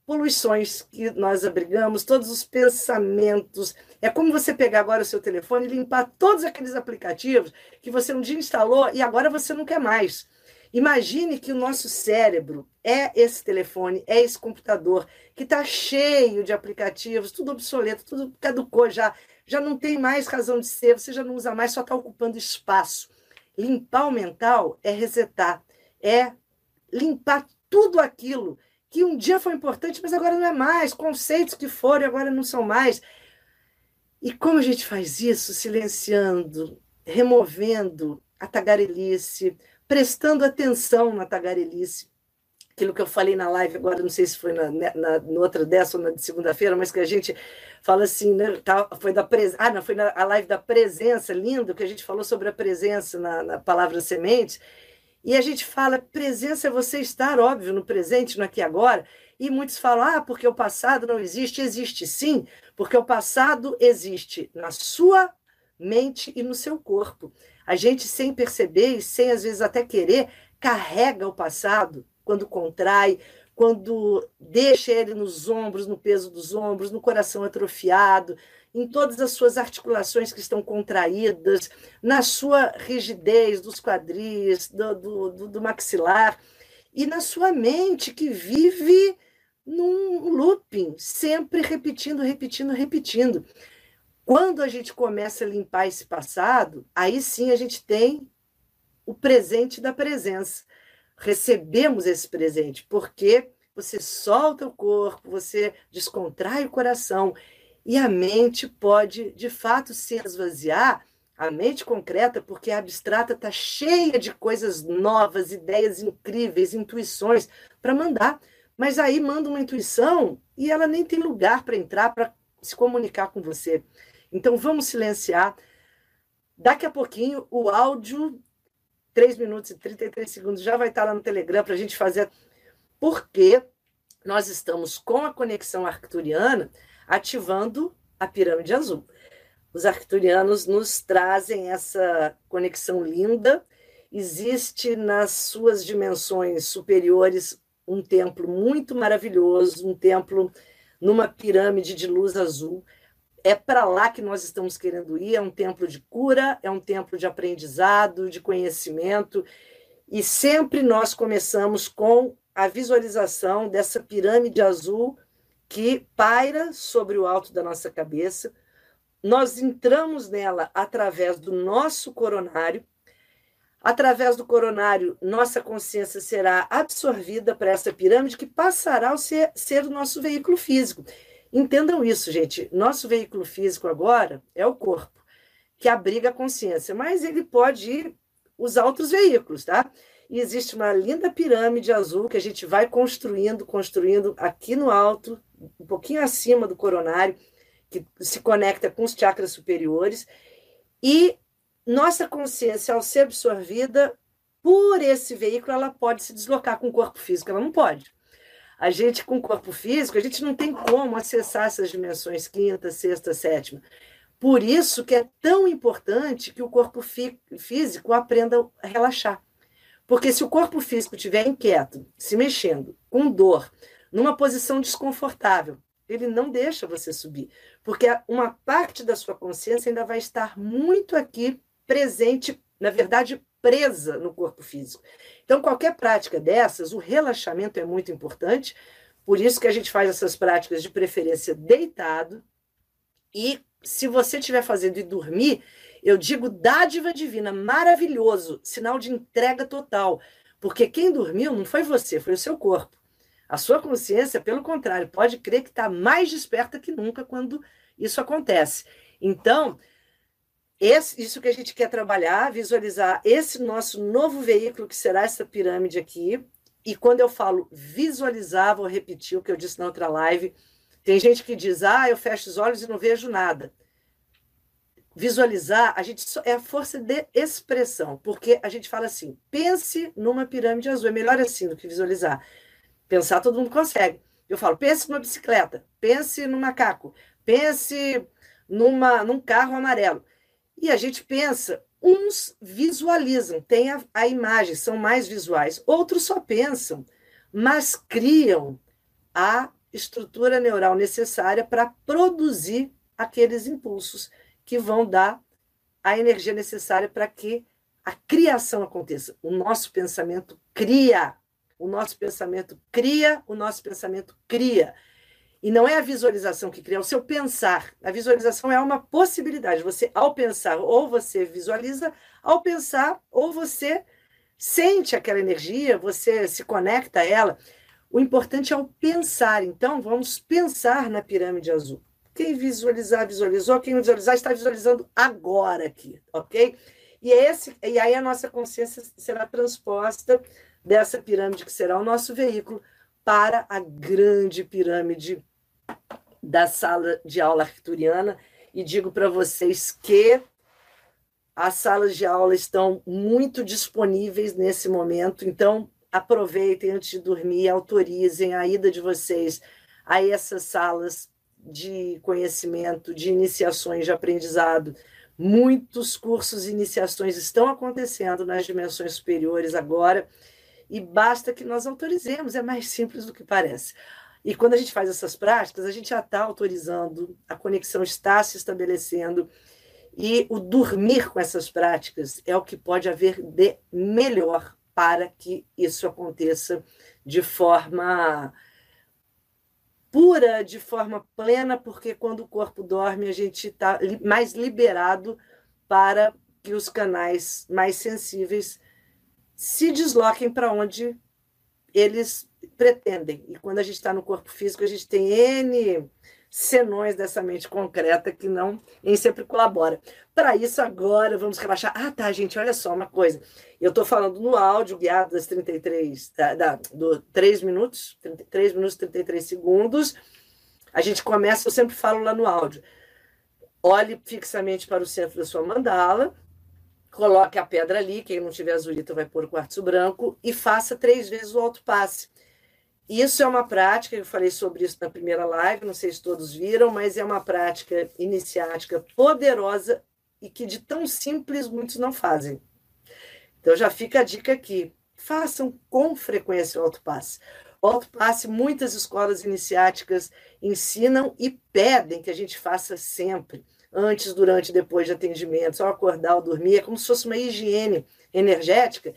poluições que nós abrigamos, todos os pensamentos. É como você pegar agora o seu telefone e limpar todos aqueles aplicativos que você um dia instalou e agora você não quer mais. Imagine que o nosso cérebro é esse telefone, é esse computador que está cheio de aplicativos, tudo obsoleto, tudo caducou já, já não tem mais razão de ser, você já não usa mais, só está ocupando espaço. Limpar o mental é resetar, é limpar tudo aquilo que um dia foi importante, mas agora não é mais. Conceitos que foram agora não são mais. E como a gente faz isso? Silenciando, removendo a tagarelice, prestando atenção na tagarelice. Aquilo que eu falei na live agora, não sei se foi na, né, na, na outra dessa ou na de segunda-feira, mas que a gente fala assim, né? Tá, foi da presença. Ah, não, foi na a live da presença, lindo, que a gente falou sobre a presença na, na palavra semente. E a gente fala, presença é você estar, óbvio, no presente, no aqui e agora. E muitos falam, ah, porque o passado não existe. Existe sim, porque o passado existe na sua mente e no seu corpo. A gente, sem perceber e sem, às vezes, até querer, carrega o passado quando contrai, quando deixa ele nos ombros, no peso dos ombros, no coração atrofiado, em todas as suas articulações que estão contraídas, na sua rigidez dos quadris, do, do, do maxilar, e na sua mente que vive num looping, sempre repetindo, repetindo, repetindo. Quando a gente começa a limpar esse passado, aí sim a gente tem o presente da presença. Recebemos esse presente, porque você solta o corpo, você descontrai o coração e a mente pode, de fato, se esvaziar, a mente concreta, porque a abstrata está cheia de coisas novas, ideias incríveis, intuições para mandar. Mas aí manda uma intuição e ela nem tem lugar para entrar para se comunicar com você. Então vamos silenciar. Daqui a pouquinho o áudio, 3 minutos e 33 segundos, já vai estar lá no Telegram para a gente fazer. Porque nós estamos com a conexão arcturiana ativando a pirâmide azul. os arcturianos nos trazem essa conexão linda. Existe nas suas dimensões superiores um templo muito maravilhoso, um templo numa pirâmide de luz azul. É para lá que nós estamos querendo ir. É um templo de cura, é um templo de aprendizado, de conhecimento. E sempre nós começamos com a visualização dessa pirâmide azul que paira sobre o alto da nossa cabeça. Nós entramos nela através do nosso coronário. Através do coronário, nossa consciência será absorvida para essa pirâmide que passará a ser, ser o nosso veículo físico. Entendam isso, gente. Nosso veículo físico agora é o corpo, que abriga a consciência, mas ele pode usar outros veículos, tá? E existe uma linda pirâmide azul que a gente vai construindo, construindo aqui no alto, um pouquinho acima do coronário, que se conecta com os chakras superiores. E nossa consciência, ao ser absorvida por esse veículo, ela pode se deslocar com o corpo físico, ela não pode. A gente, com o corpo físico, a gente não tem como acessar essas dimensões quinta, sexta, sétima. Por isso que é tão importante que o corpo físico aprenda a relaxar. Porque se o corpo físico estiver inquieto, se mexendo, com dor, numa posição desconfortável, ele não deixa você subir, porque uma parte da sua consciência ainda vai estar muito aqui presente, na verdade, presa no corpo físico. Então, qualquer prática dessas, o relaxamento é muito importante, por isso que a gente faz essas práticas de preferência deitado. E se você estiver fazendo e dormir, eu digo dádiva divina, maravilhoso, sinal de entrega total. Porque quem dormiu não foi você, foi o seu corpo. A sua consciência, pelo contrário, pode crer que está mais desperta que nunca quando isso acontece. Então, esse, isso que a gente quer trabalhar, visualizar esse nosso novo veículo que será essa pirâmide aqui. E quando eu falo visualizar, vou repetir o que eu disse na outra live. Tem gente que diz: ah, eu fecho os olhos e não vejo nada visualizar, a gente só, é a força de expressão, porque a gente fala assim: pense numa pirâmide azul, é melhor assim do que visualizar. Pensar todo mundo consegue. Eu falo: pense numa bicicleta, pense num macaco, pense numa, num carro amarelo. E a gente pensa, uns visualizam, tem a, a imagem, são mais visuais, outros só pensam, mas criam a estrutura neural necessária para produzir aqueles impulsos que vão dar a energia necessária para que a criação aconteça. O nosso pensamento cria, o nosso pensamento cria, o nosso pensamento cria. E não é a visualização que cria, é o seu pensar. A visualização é uma possibilidade. Você, ao pensar, ou você visualiza, ao pensar, ou você sente aquela energia, você se conecta a ela. O importante é o pensar. Então, vamos pensar na pirâmide azul. Quem visualizar, visualizou. Quem não visualizar, está visualizando agora aqui, ok? E, esse, e aí a nossa consciência será transposta dessa pirâmide, que será o nosso veículo, para a grande pirâmide da sala de aula arcturiana. E digo para vocês que as salas de aula estão muito disponíveis nesse momento, então aproveitem antes de dormir, autorizem a ida de vocês a essas salas de conhecimento, de iniciações de aprendizado. Muitos cursos e iniciações estão acontecendo nas dimensões superiores agora, e basta que nós autorizemos, é mais simples do que parece. E quando a gente faz essas práticas, a gente já está autorizando, a conexão está se estabelecendo, e o dormir com essas práticas é o que pode haver de melhor para que isso aconteça de forma pura de forma plena, porque quando o corpo dorme, a gente está mais liberado para que os canais mais sensíveis se desloquem para onde eles pretendem. E quando a gente está no corpo físico, a gente tem N senões dessa mente concreta que não nem sempre colabora. Para isso, agora vamos relaxar. Ah, tá, gente, olha só uma coisa. Eu estou falando no áudio guiado das 33, da, da, do 3 minutos, 3 minutos e 33 segundos. A gente começa, eu sempre falo lá no áudio. Olhe fixamente para o centro da sua mandala, coloque a pedra ali, quem não tiver azulita vai pôr o quartzo branco e faça três vezes o alto passe. isso é uma prática, eu falei sobre isso na primeira live, não sei se todos viram, mas é uma prática iniciática poderosa e que de tão simples muitos não fazem. Então já fica a dica aqui. Façam com frequência o autopasse. O autopasse, muitas escolas iniciáticas ensinam e pedem que a gente faça sempre, antes, durante e depois de atendimento, ao acordar ou dormir, é como se fosse uma higiene energética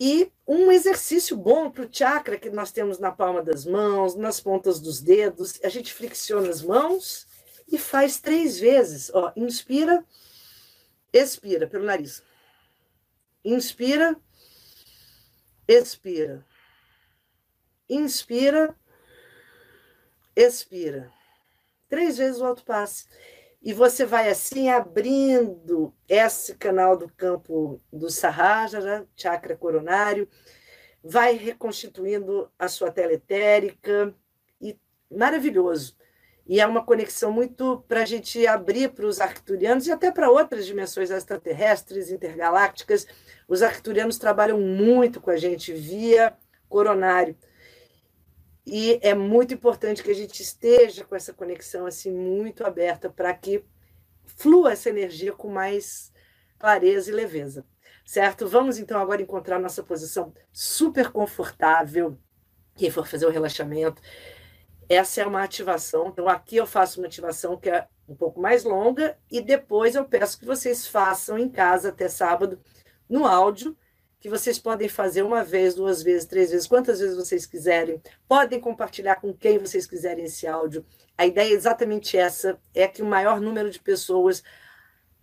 e um exercício bom para o chakra que nós temos na palma das mãos, nas pontas dos dedos. A gente flexiona as mãos e faz três vezes. Ó, inspira, expira pelo nariz. Inspira, expira. Inspira, expira. Três vezes o alto passe. E você vai assim abrindo esse canal do campo do Sahara, chakra coronário, vai reconstituindo a sua tela etérica, e maravilhoso. E é uma conexão muito para a gente abrir para os arcturianos e até para outras dimensões extraterrestres, intergalácticas. Os arcturianos trabalham muito com a gente via coronário. E é muito importante que a gente esteja com essa conexão assim muito aberta para que flua essa energia com mais clareza e leveza. Certo? Vamos então agora encontrar nossa posição super confortável. Quem for fazer o relaxamento, essa é uma ativação. Então aqui eu faço uma ativação que é um pouco mais longa e depois eu peço que vocês façam em casa até sábado no áudio que vocês podem fazer uma vez, duas vezes, três vezes, quantas vezes vocês quiserem. Podem compartilhar com quem vocês quiserem esse áudio. A ideia é exatamente essa: é que o maior número de pessoas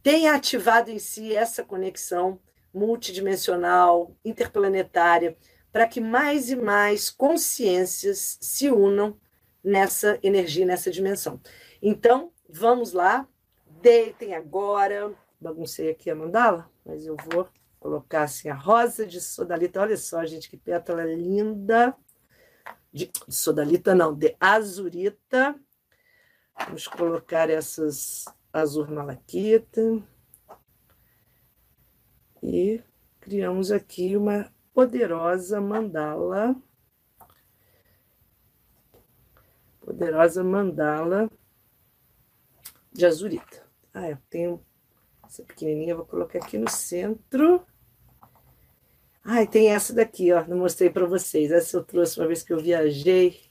tenha ativado em si essa conexão multidimensional, interplanetária, para que mais e mais consciências se unam nessa energia, nessa dimensão. Então, vamos lá, deitem agora. Baguncei aqui a mandala, mas eu vou colocar assim a rosa de sodalita. Olha só, gente, que pétala linda. De, sodalita, não, de azurita. Vamos colocar essas azul malaquita. E criamos aqui uma poderosa mandala. Poderosa mandala de azurita. Ah, eu tenho essa pequenininha, vou colocar aqui no centro. Ai, tem essa daqui, ó, não mostrei para vocês. Essa eu trouxe uma vez que eu viajei,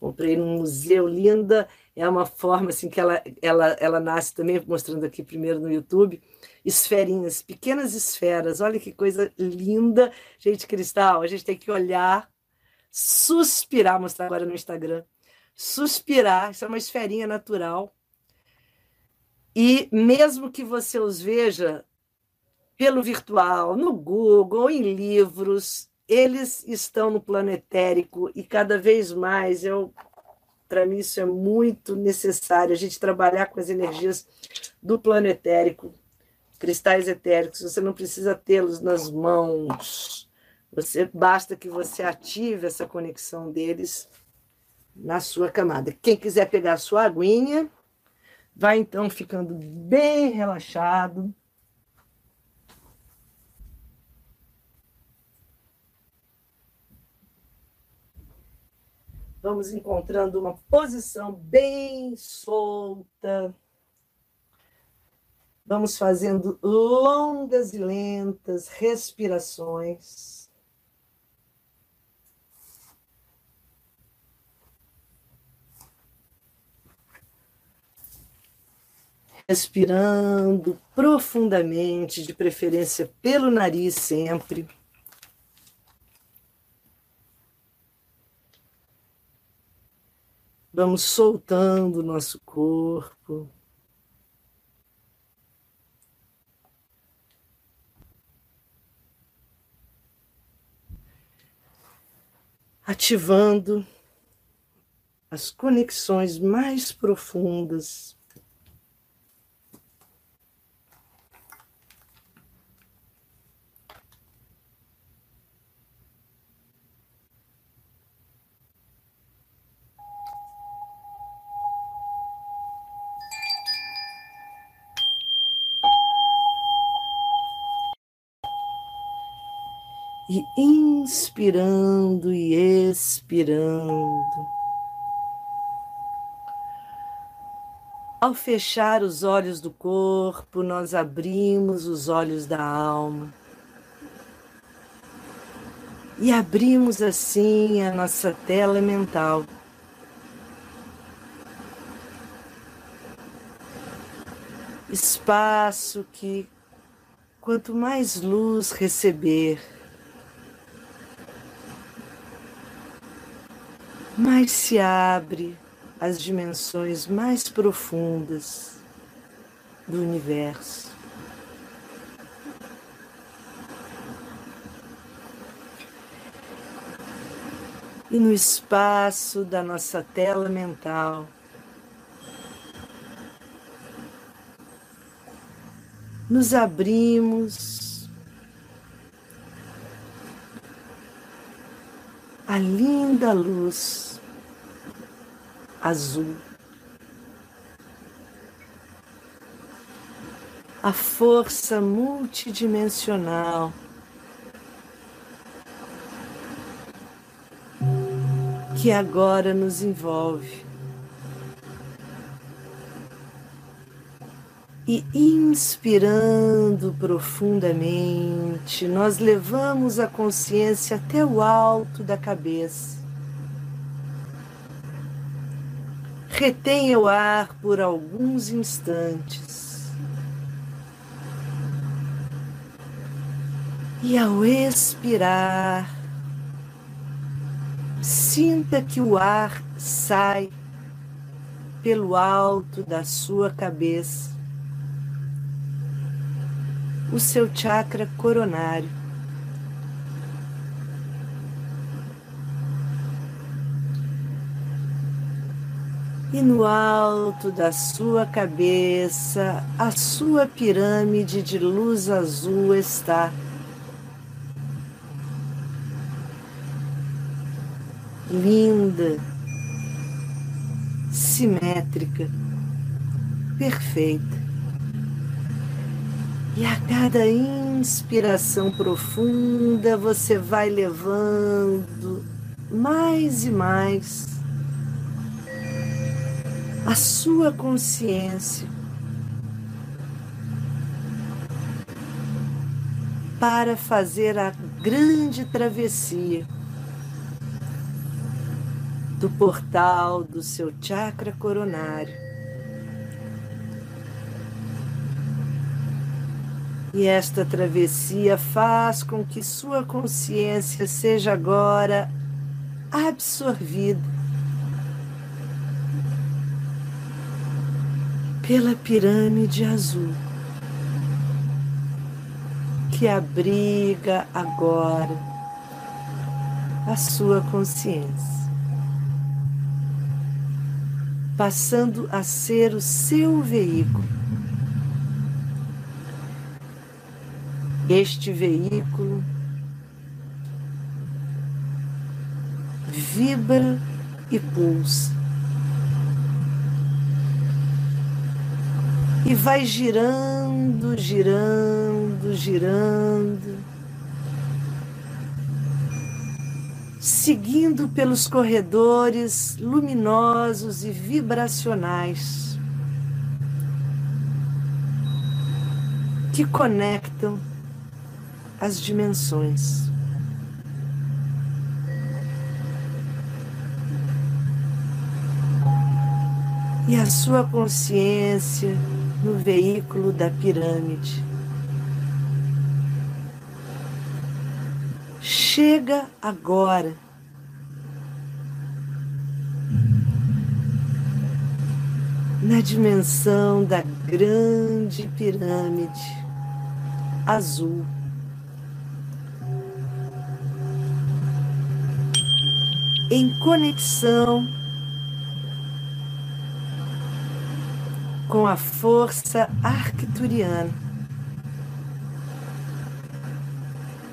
comprei num museu linda. É uma forma assim que ela, ela, ela nasce também, mostrando aqui primeiro no YouTube, esferinhas, pequenas esferas. Olha que coisa linda. Gente, Cristal, a gente tem que olhar, suspirar, mostrar agora no Instagram. Suspirar, isso é uma esferinha natural e mesmo que você os veja pelo virtual, no Google, em livros, eles estão no plano etérico e cada vez mais eu para mim isso é muito necessário a gente trabalhar com as energias do plano etérico, cristais etéricos, você não precisa tê-los nas mãos. Você basta que você ative essa conexão deles na sua camada. Quem quiser pegar a sua aguinha, Vai então ficando bem relaxado. Vamos encontrando uma posição bem solta. Vamos fazendo longas e lentas respirações. respirando profundamente, de preferência pelo nariz sempre. Vamos soltando o nosso corpo. Ativando as conexões mais profundas e inspirando e expirando. Ao fechar os olhos do corpo, nós abrimos os olhos da alma. E abrimos assim a nossa tela mental. Espaço que, quanto mais luz receber, mais se abre as dimensões mais profundas do universo. E no espaço da nossa tela mental, nos abrimos a linda luz azul. A força multidimensional que agora nos envolve. E inspirando profundamente, nós levamos a consciência até o alto da cabeça. Retenha o ar por alguns instantes. E ao expirar, sinta que o ar sai pelo alto da sua cabeça, o seu chakra coronário. e no alto da sua cabeça a sua pirâmide de luz azul está. Linda, simétrica, perfeita. E a cada inspiração profunda você vai levando mais e mais a sua consciência para fazer a grande travessia do portal do seu chakra coronário. E esta travessia faz com que sua consciência seja agora absorvida pela pirâmide azul que abriga agora a sua consciência, passando a ser o seu veículo. Este veículo vibra e pulsa. E vai girando, girando, girando, seguindo pelos corredores luminosos e vibracionais que conectam as dimensões. E a sua consciência no veículo da pirâmide. Chega agora. Na dimensão da grande pirâmide azul. Em conexão com a força arcturiana.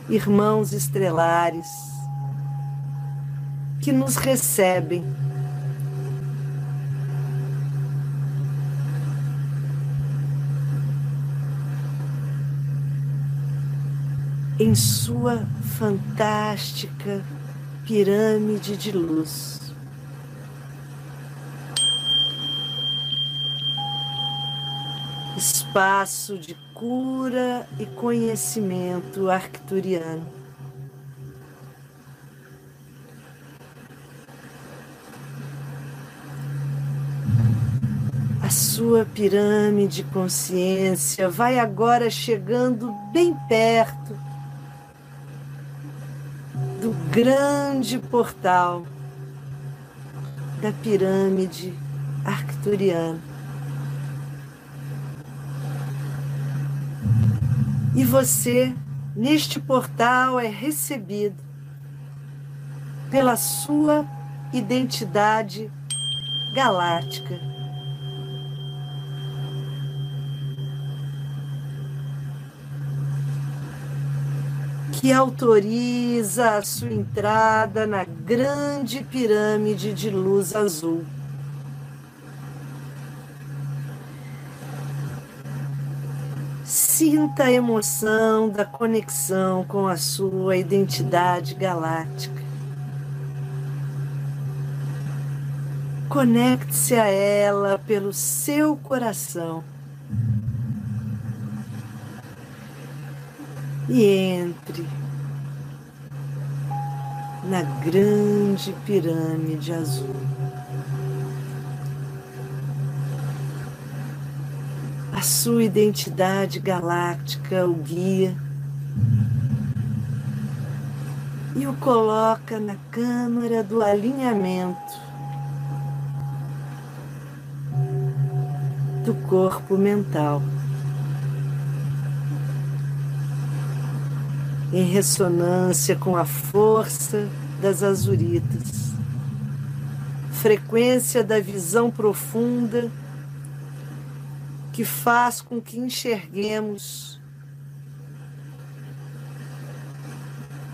Irmãos estrelares que nos recebem em sua fantástica pirâmide de luz. Espaço de cura e conhecimento arcturiano. A sua pirâmide de consciência vai agora chegando bem perto do grande portal da pirâmide arcturiana. E você, neste portal, é recebido pela sua identidade galáctica que autoriza a sua entrada na grande pirâmide de luz azul. Sinta a emoção da conexão com a sua identidade galáctica. Conecte-se a ela pelo seu coração. E entre na grande pirâmide azul. A sua identidade galáctica o guia e o coloca na câmara do alinhamento do corpo mental. Em ressonância com a força das azuritas, frequência da visão profunda que faz com que enxerguemos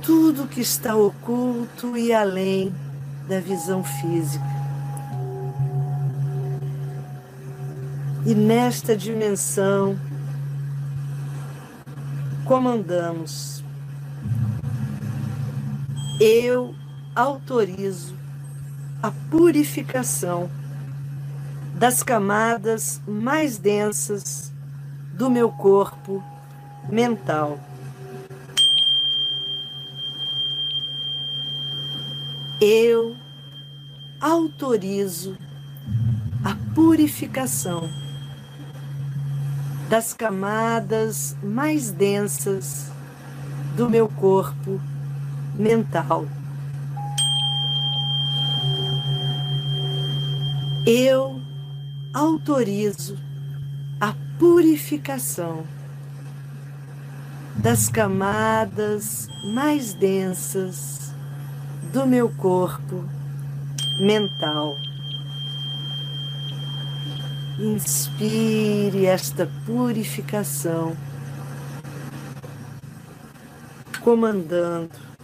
tudo que está oculto e além da visão física. E nesta dimensão comandamos eu autorizo a purificação das camadas mais densas do meu corpo mental. Eu autorizo a purificação das camadas mais densas do meu corpo mental mental. Eu autorizo a purificação das camadas mais densas do meu corpo mental. Inspire esta purificação, comandando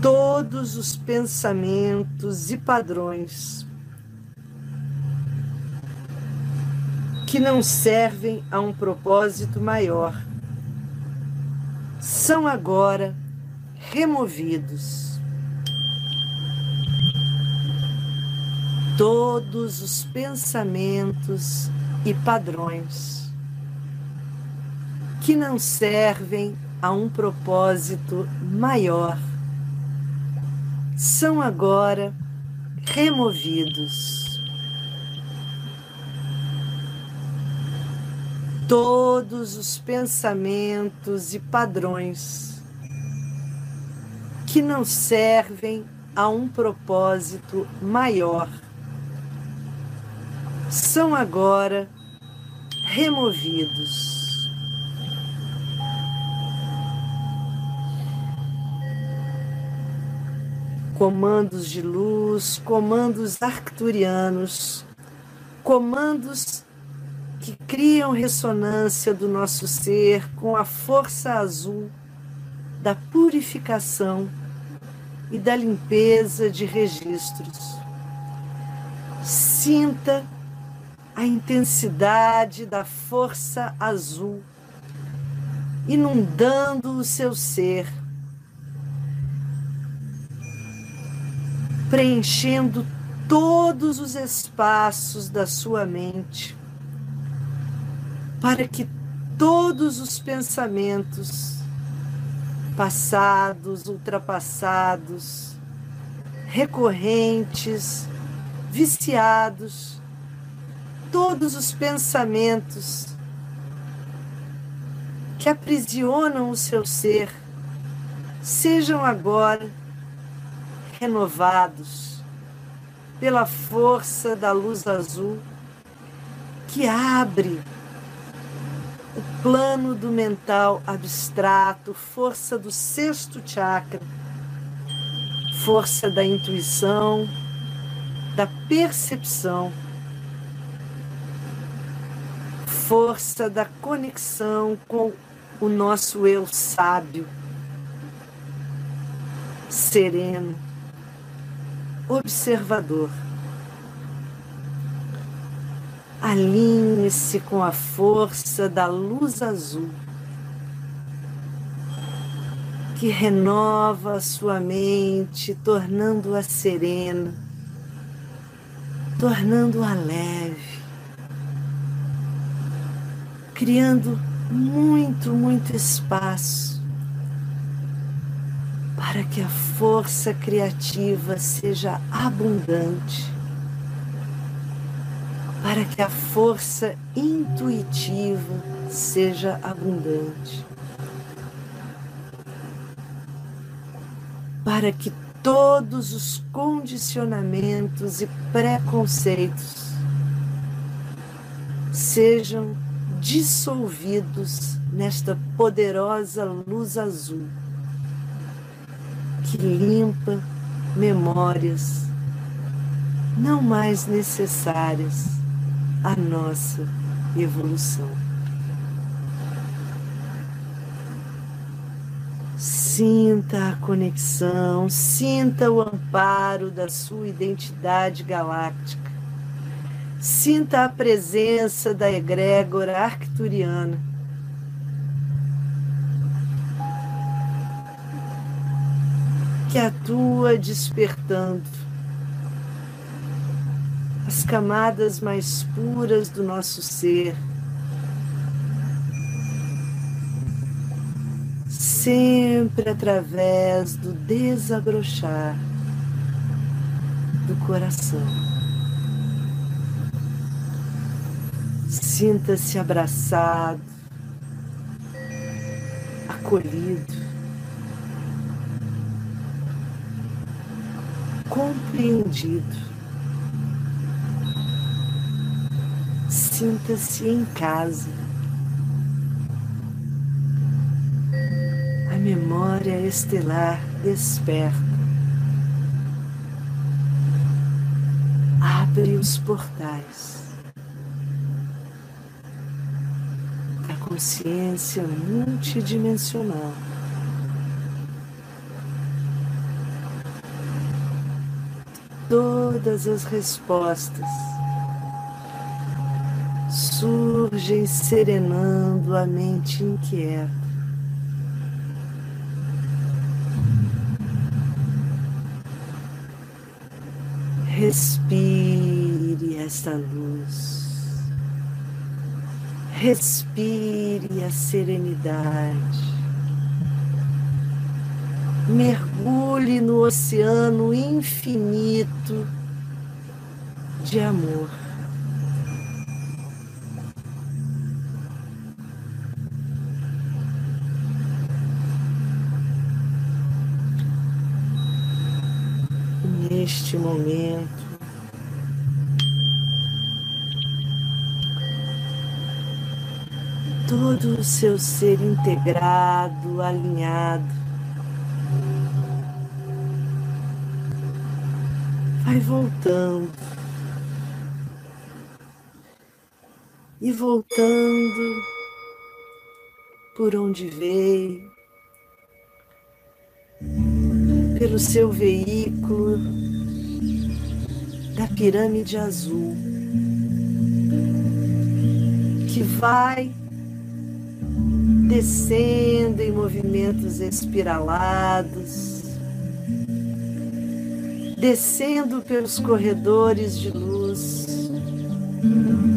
todos os pensamentos e padrões que não servem a um propósito maior são agora removidos. Todos os pensamentos e padrões que não servem a um propósito maior são agora removidos. Todos os pensamentos e padrões que não servem a um propósito maior são agora removidos. Comandos de luz, comandos arcturianos, comandos que criam ressonância do nosso ser com a força azul da purificação e da limpeza de registros. Sinta a intensidade da força azul inundando o seu ser, preenchendo todos os espaços da sua mente, para que todos os pensamentos passados, ultrapassados, recorrentes, viciados, todos os pensamentos que aprisionam o seu ser sejam agora renovados pela força da luz azul que abre o plano do mental abstrato, força do sexto chakra, força da intuição, da percepção força da conexão com o nosso eu sábio, sereno, observador. Alinhe-se com a força da luz azul que renova a sua mente, tornando-a serena, tornando-a leve criando muito, muito espaço para que a força criativa seja abundante, para que a força intuitiva seja abundante, para que todos os condicionamentos e preconceitos sejam dissolvidos nesta poderosa luz azul que limpa memórias não mais necessárias à nossa evolução. Sinta a conexão, sinta o amparo da sua identidade galáctica Sinta a presença da egrégora arcturiana. Que atua despertando as camadas mais puras do nosso ser. Sempre através do desabrochar do coração. Sinta-se abraçado, acolhido, compreendido. Sinta-se em casa. A memória estelar desperta. Abre os portais. consciência multidimensional. Todas as respostas surgem serenando a mente inquieta. Respire esta luz. Respire a serenidade. Mergulhe no oceano infinito de amor. Neste momento, todo o seu ser integrado, alinhado. Vai voltando e voltando por onde veio, pelo seu veículo da pirâmide azul, que vai descendo em movimentos espiralados, descendo pelos corredores de luz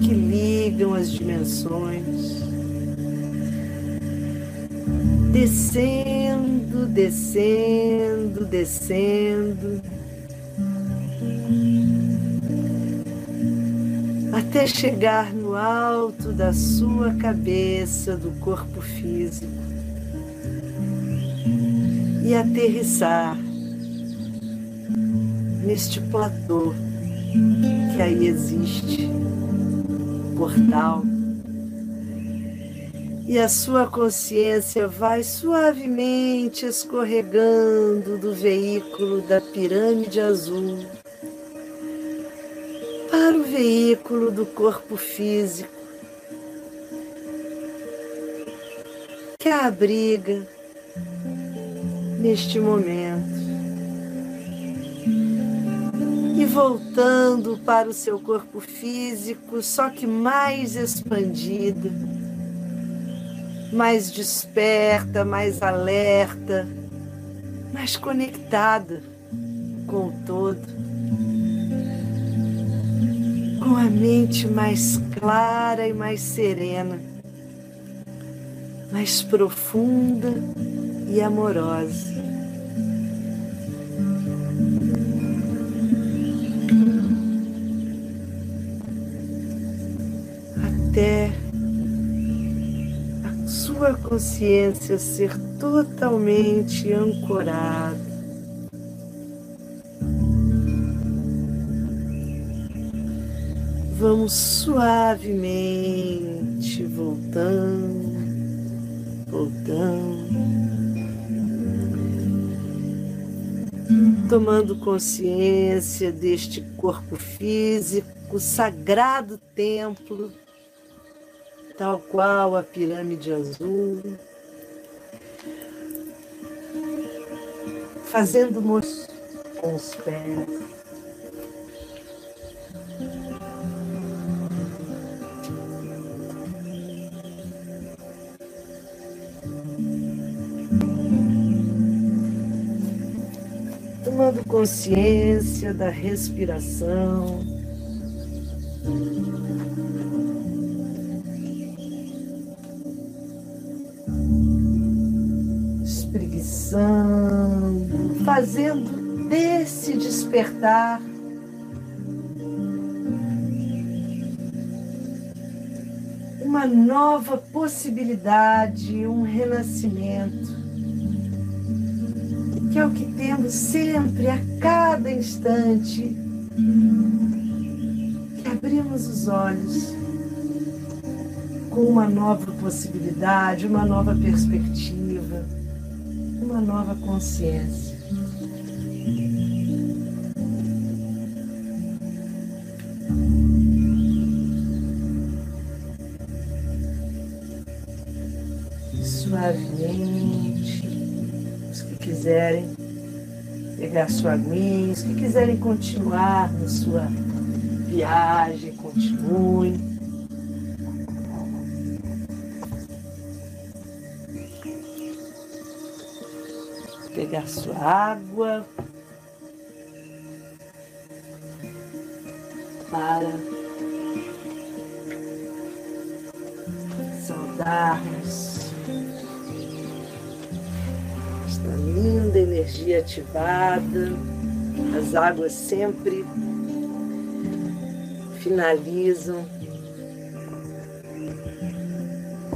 que ligam as dimensões, descendo, descendo, descendo. Até chegar no alto da sua cabeça, do corpo físico, e aterrissar neste platô que aí existe, portal. E a sua consciência vai suavemente escorregando do veículo da pirâmide azul para o veículo do corpo físico que a abriga neste momento. Voltando para o seu corpo físico, só que mais expandida, mais desperta, mais alerta, mais conectada com o todo com a mente mais clara e mais serena, mais profunda e amorosa. Sua consciência ser totalmente ancorada. Vamos suavemente voltando, voltando, tomando consciência deste corpo físico, sagrado templo, tal qual a pirâmide azul, fazendo moço com os pés. tomando consciência da respiração. Fazendo desse despertar uma nova possibilidade, um renascimento que é o que temos sempre, a cada instante, que abrimos os olhos com uma nova possibilidade, uma nova perspectiva, uma nova consciência. Suavemente quiserem pegar sua aguinha, os que quiserem continuar na sua viagem, continue. Pegar sua água para saudarmos linda energia ativada, as águas sempre finalizam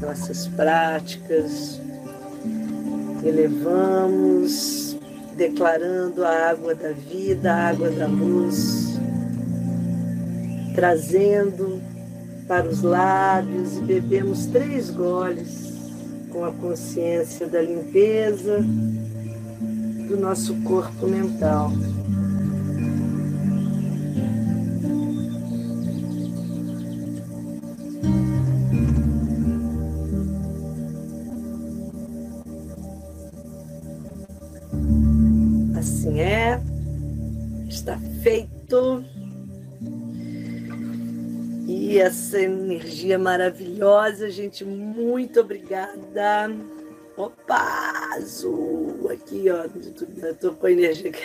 nossas práticas, elevamos, declarando a água da vida, a água da luz, trazendo para os lábios e bebemos três goles com a consciência da limpeza do nosso corpo mental. Energia maravilhosa, gente, muito obrigada. Opa, azul aqui, ó. Tô com a energia aqui.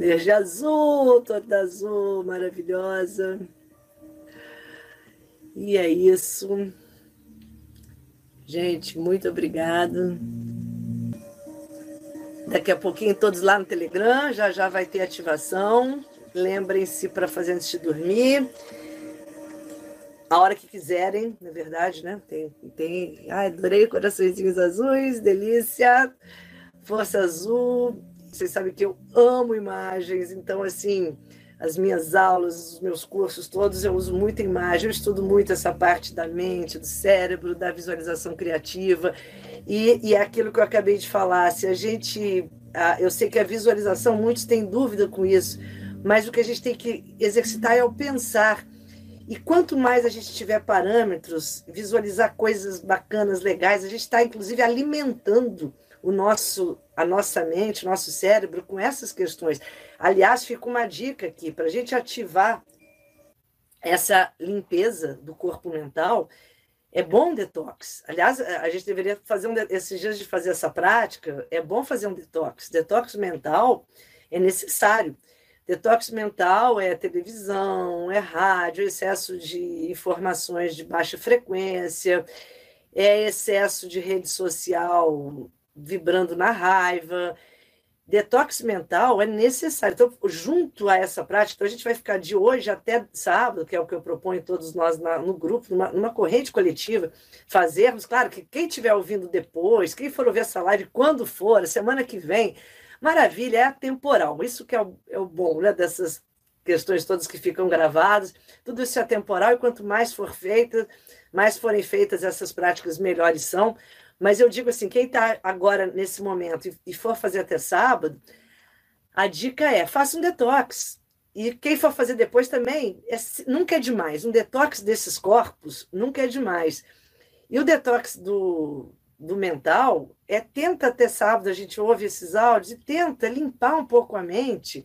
Energia azul, toda azul, maravilhosa. E é isso. Gente, muito obrigado. Daqui a pouquinho todos lá no Telegram, já já vai ter ativação. Lembrem-se para fazer antes de dormir. A hora que quiserem, na verdade, né? Tem, tem. Ai, adorei coraçõezinhos azuis, delícia. Força azul. Vocês sabem que eu amo imagens, então, assim, as minhas aulas, os meus cursos todos, eu uso muita imagem, eu estudo muito essa parte da mente, do cérebro, da visualização criativa. E, e é aquilo que eu acabei de falar, se a gente. Eu sei que a visualização, muitos têm dúvida com isso, mas o que a gente tem que exercitar é o pensar. E quanto mais a gente tiver parâmetros, visualizar coisas bacanas, legais, a gente está, inclusive, alimentando o nosso, a nossa mente, o nosso cérebro com essas questões. Aliás, fica uma dica aqui para a gente ativar essa limpeza do corpo mental. É bom detox. Aliás, a gente deveria fazer um esses dias de fazer essa prática. É bom fazer um detox. Detox mental é necessário. Detox mental é televisão, é rádio, excesso de informações de baixa frequência, é excesso de rede social vibrando na raiva. Detox mental é necessário. Então, junto a essa prática, então a gente vai ficar de hoje até sábado, que é o que eu proponho todos nós na, no grupo, numa, numa, corrente coletiva, fazermos. Claro que quem estiver ouvindo depois, quem for ouvir essa live quando for, semana que vem, maravilha, é atemporal. Isso que é o, é o bom né, dessas questões todas que ficam gravadas. Tudo isso é atemporal e quanto mais for feita, mais forem feitas essas práticas, melhores são. Mas eu digo assim, quem está agora nesse momento e, for fazer até sábado, a dica é faça um detox. E quem for fazer depois também, é, nunca é demais. Um detox desses corpos nunca é demais. E o detox do, do mental é tenta até sábado, a gente ouve esses áudios e tenta limpar um pouco a mente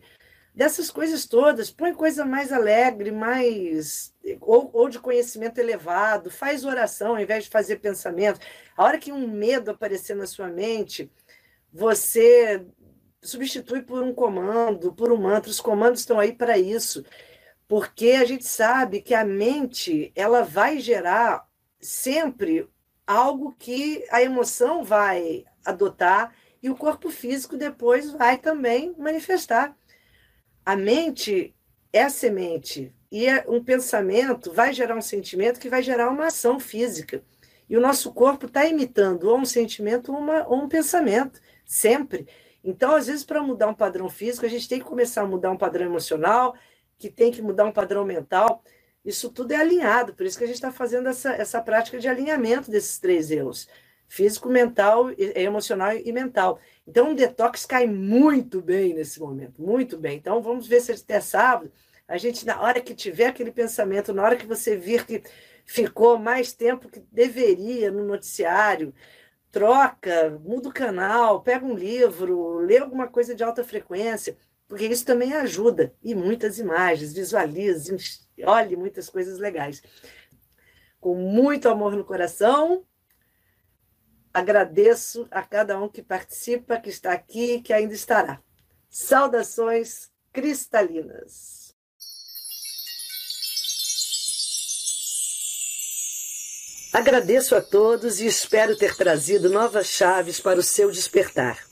dessas coisas todas, põe coisa mais alegre, mais ou, ou, de conhecimento elevado, faz oração ao invés de fazer pensamento. A hora que um medo aparecer na sua mente, você substitui por um comando, por um mantra. Os comandos estão aí para isso, porque a gente sabe que a mente ela vai gerar sempre algo que a emoção vai adotar e o corpo físico depois vai também manifestar. A mente é a semente e é um pensamento vai gerar um sentimento que vai gerar uma ação física. E o nosso corpo está imitando ou um sentimento ou, uma, ou um pensamento, sempre. Então, às vezes, para mudar um padrão físico, a gente tem que começar a mudar um padrão emocional, que tem que mudar um padrão mental. Isso tudo é alinhado, por isso que a gente está fazendo essa, essa prática de alinhamento desses três eus: físico, mental, emocional e mental. Então, um detox cai muito bem nesse momento, muito bem. Então, vamos ver se até sábado, a gente, na hora que tiver aquele pensamento, na hora que você vir que ficou mais tempo que deveria no noticiário, troca, muda o canal, pega um livro, lê alguma coisa de alta frequência, porque isso também ajuda. E muitas imagens, visualize, olhe muitas coisas legais. Com muito amor no coração, Agradeço a cada um que participa, que está aqui e que ainda estará. Saudações cristalinas. Agradeço a todos e espero ter trazido novas chaves para o seu despertar.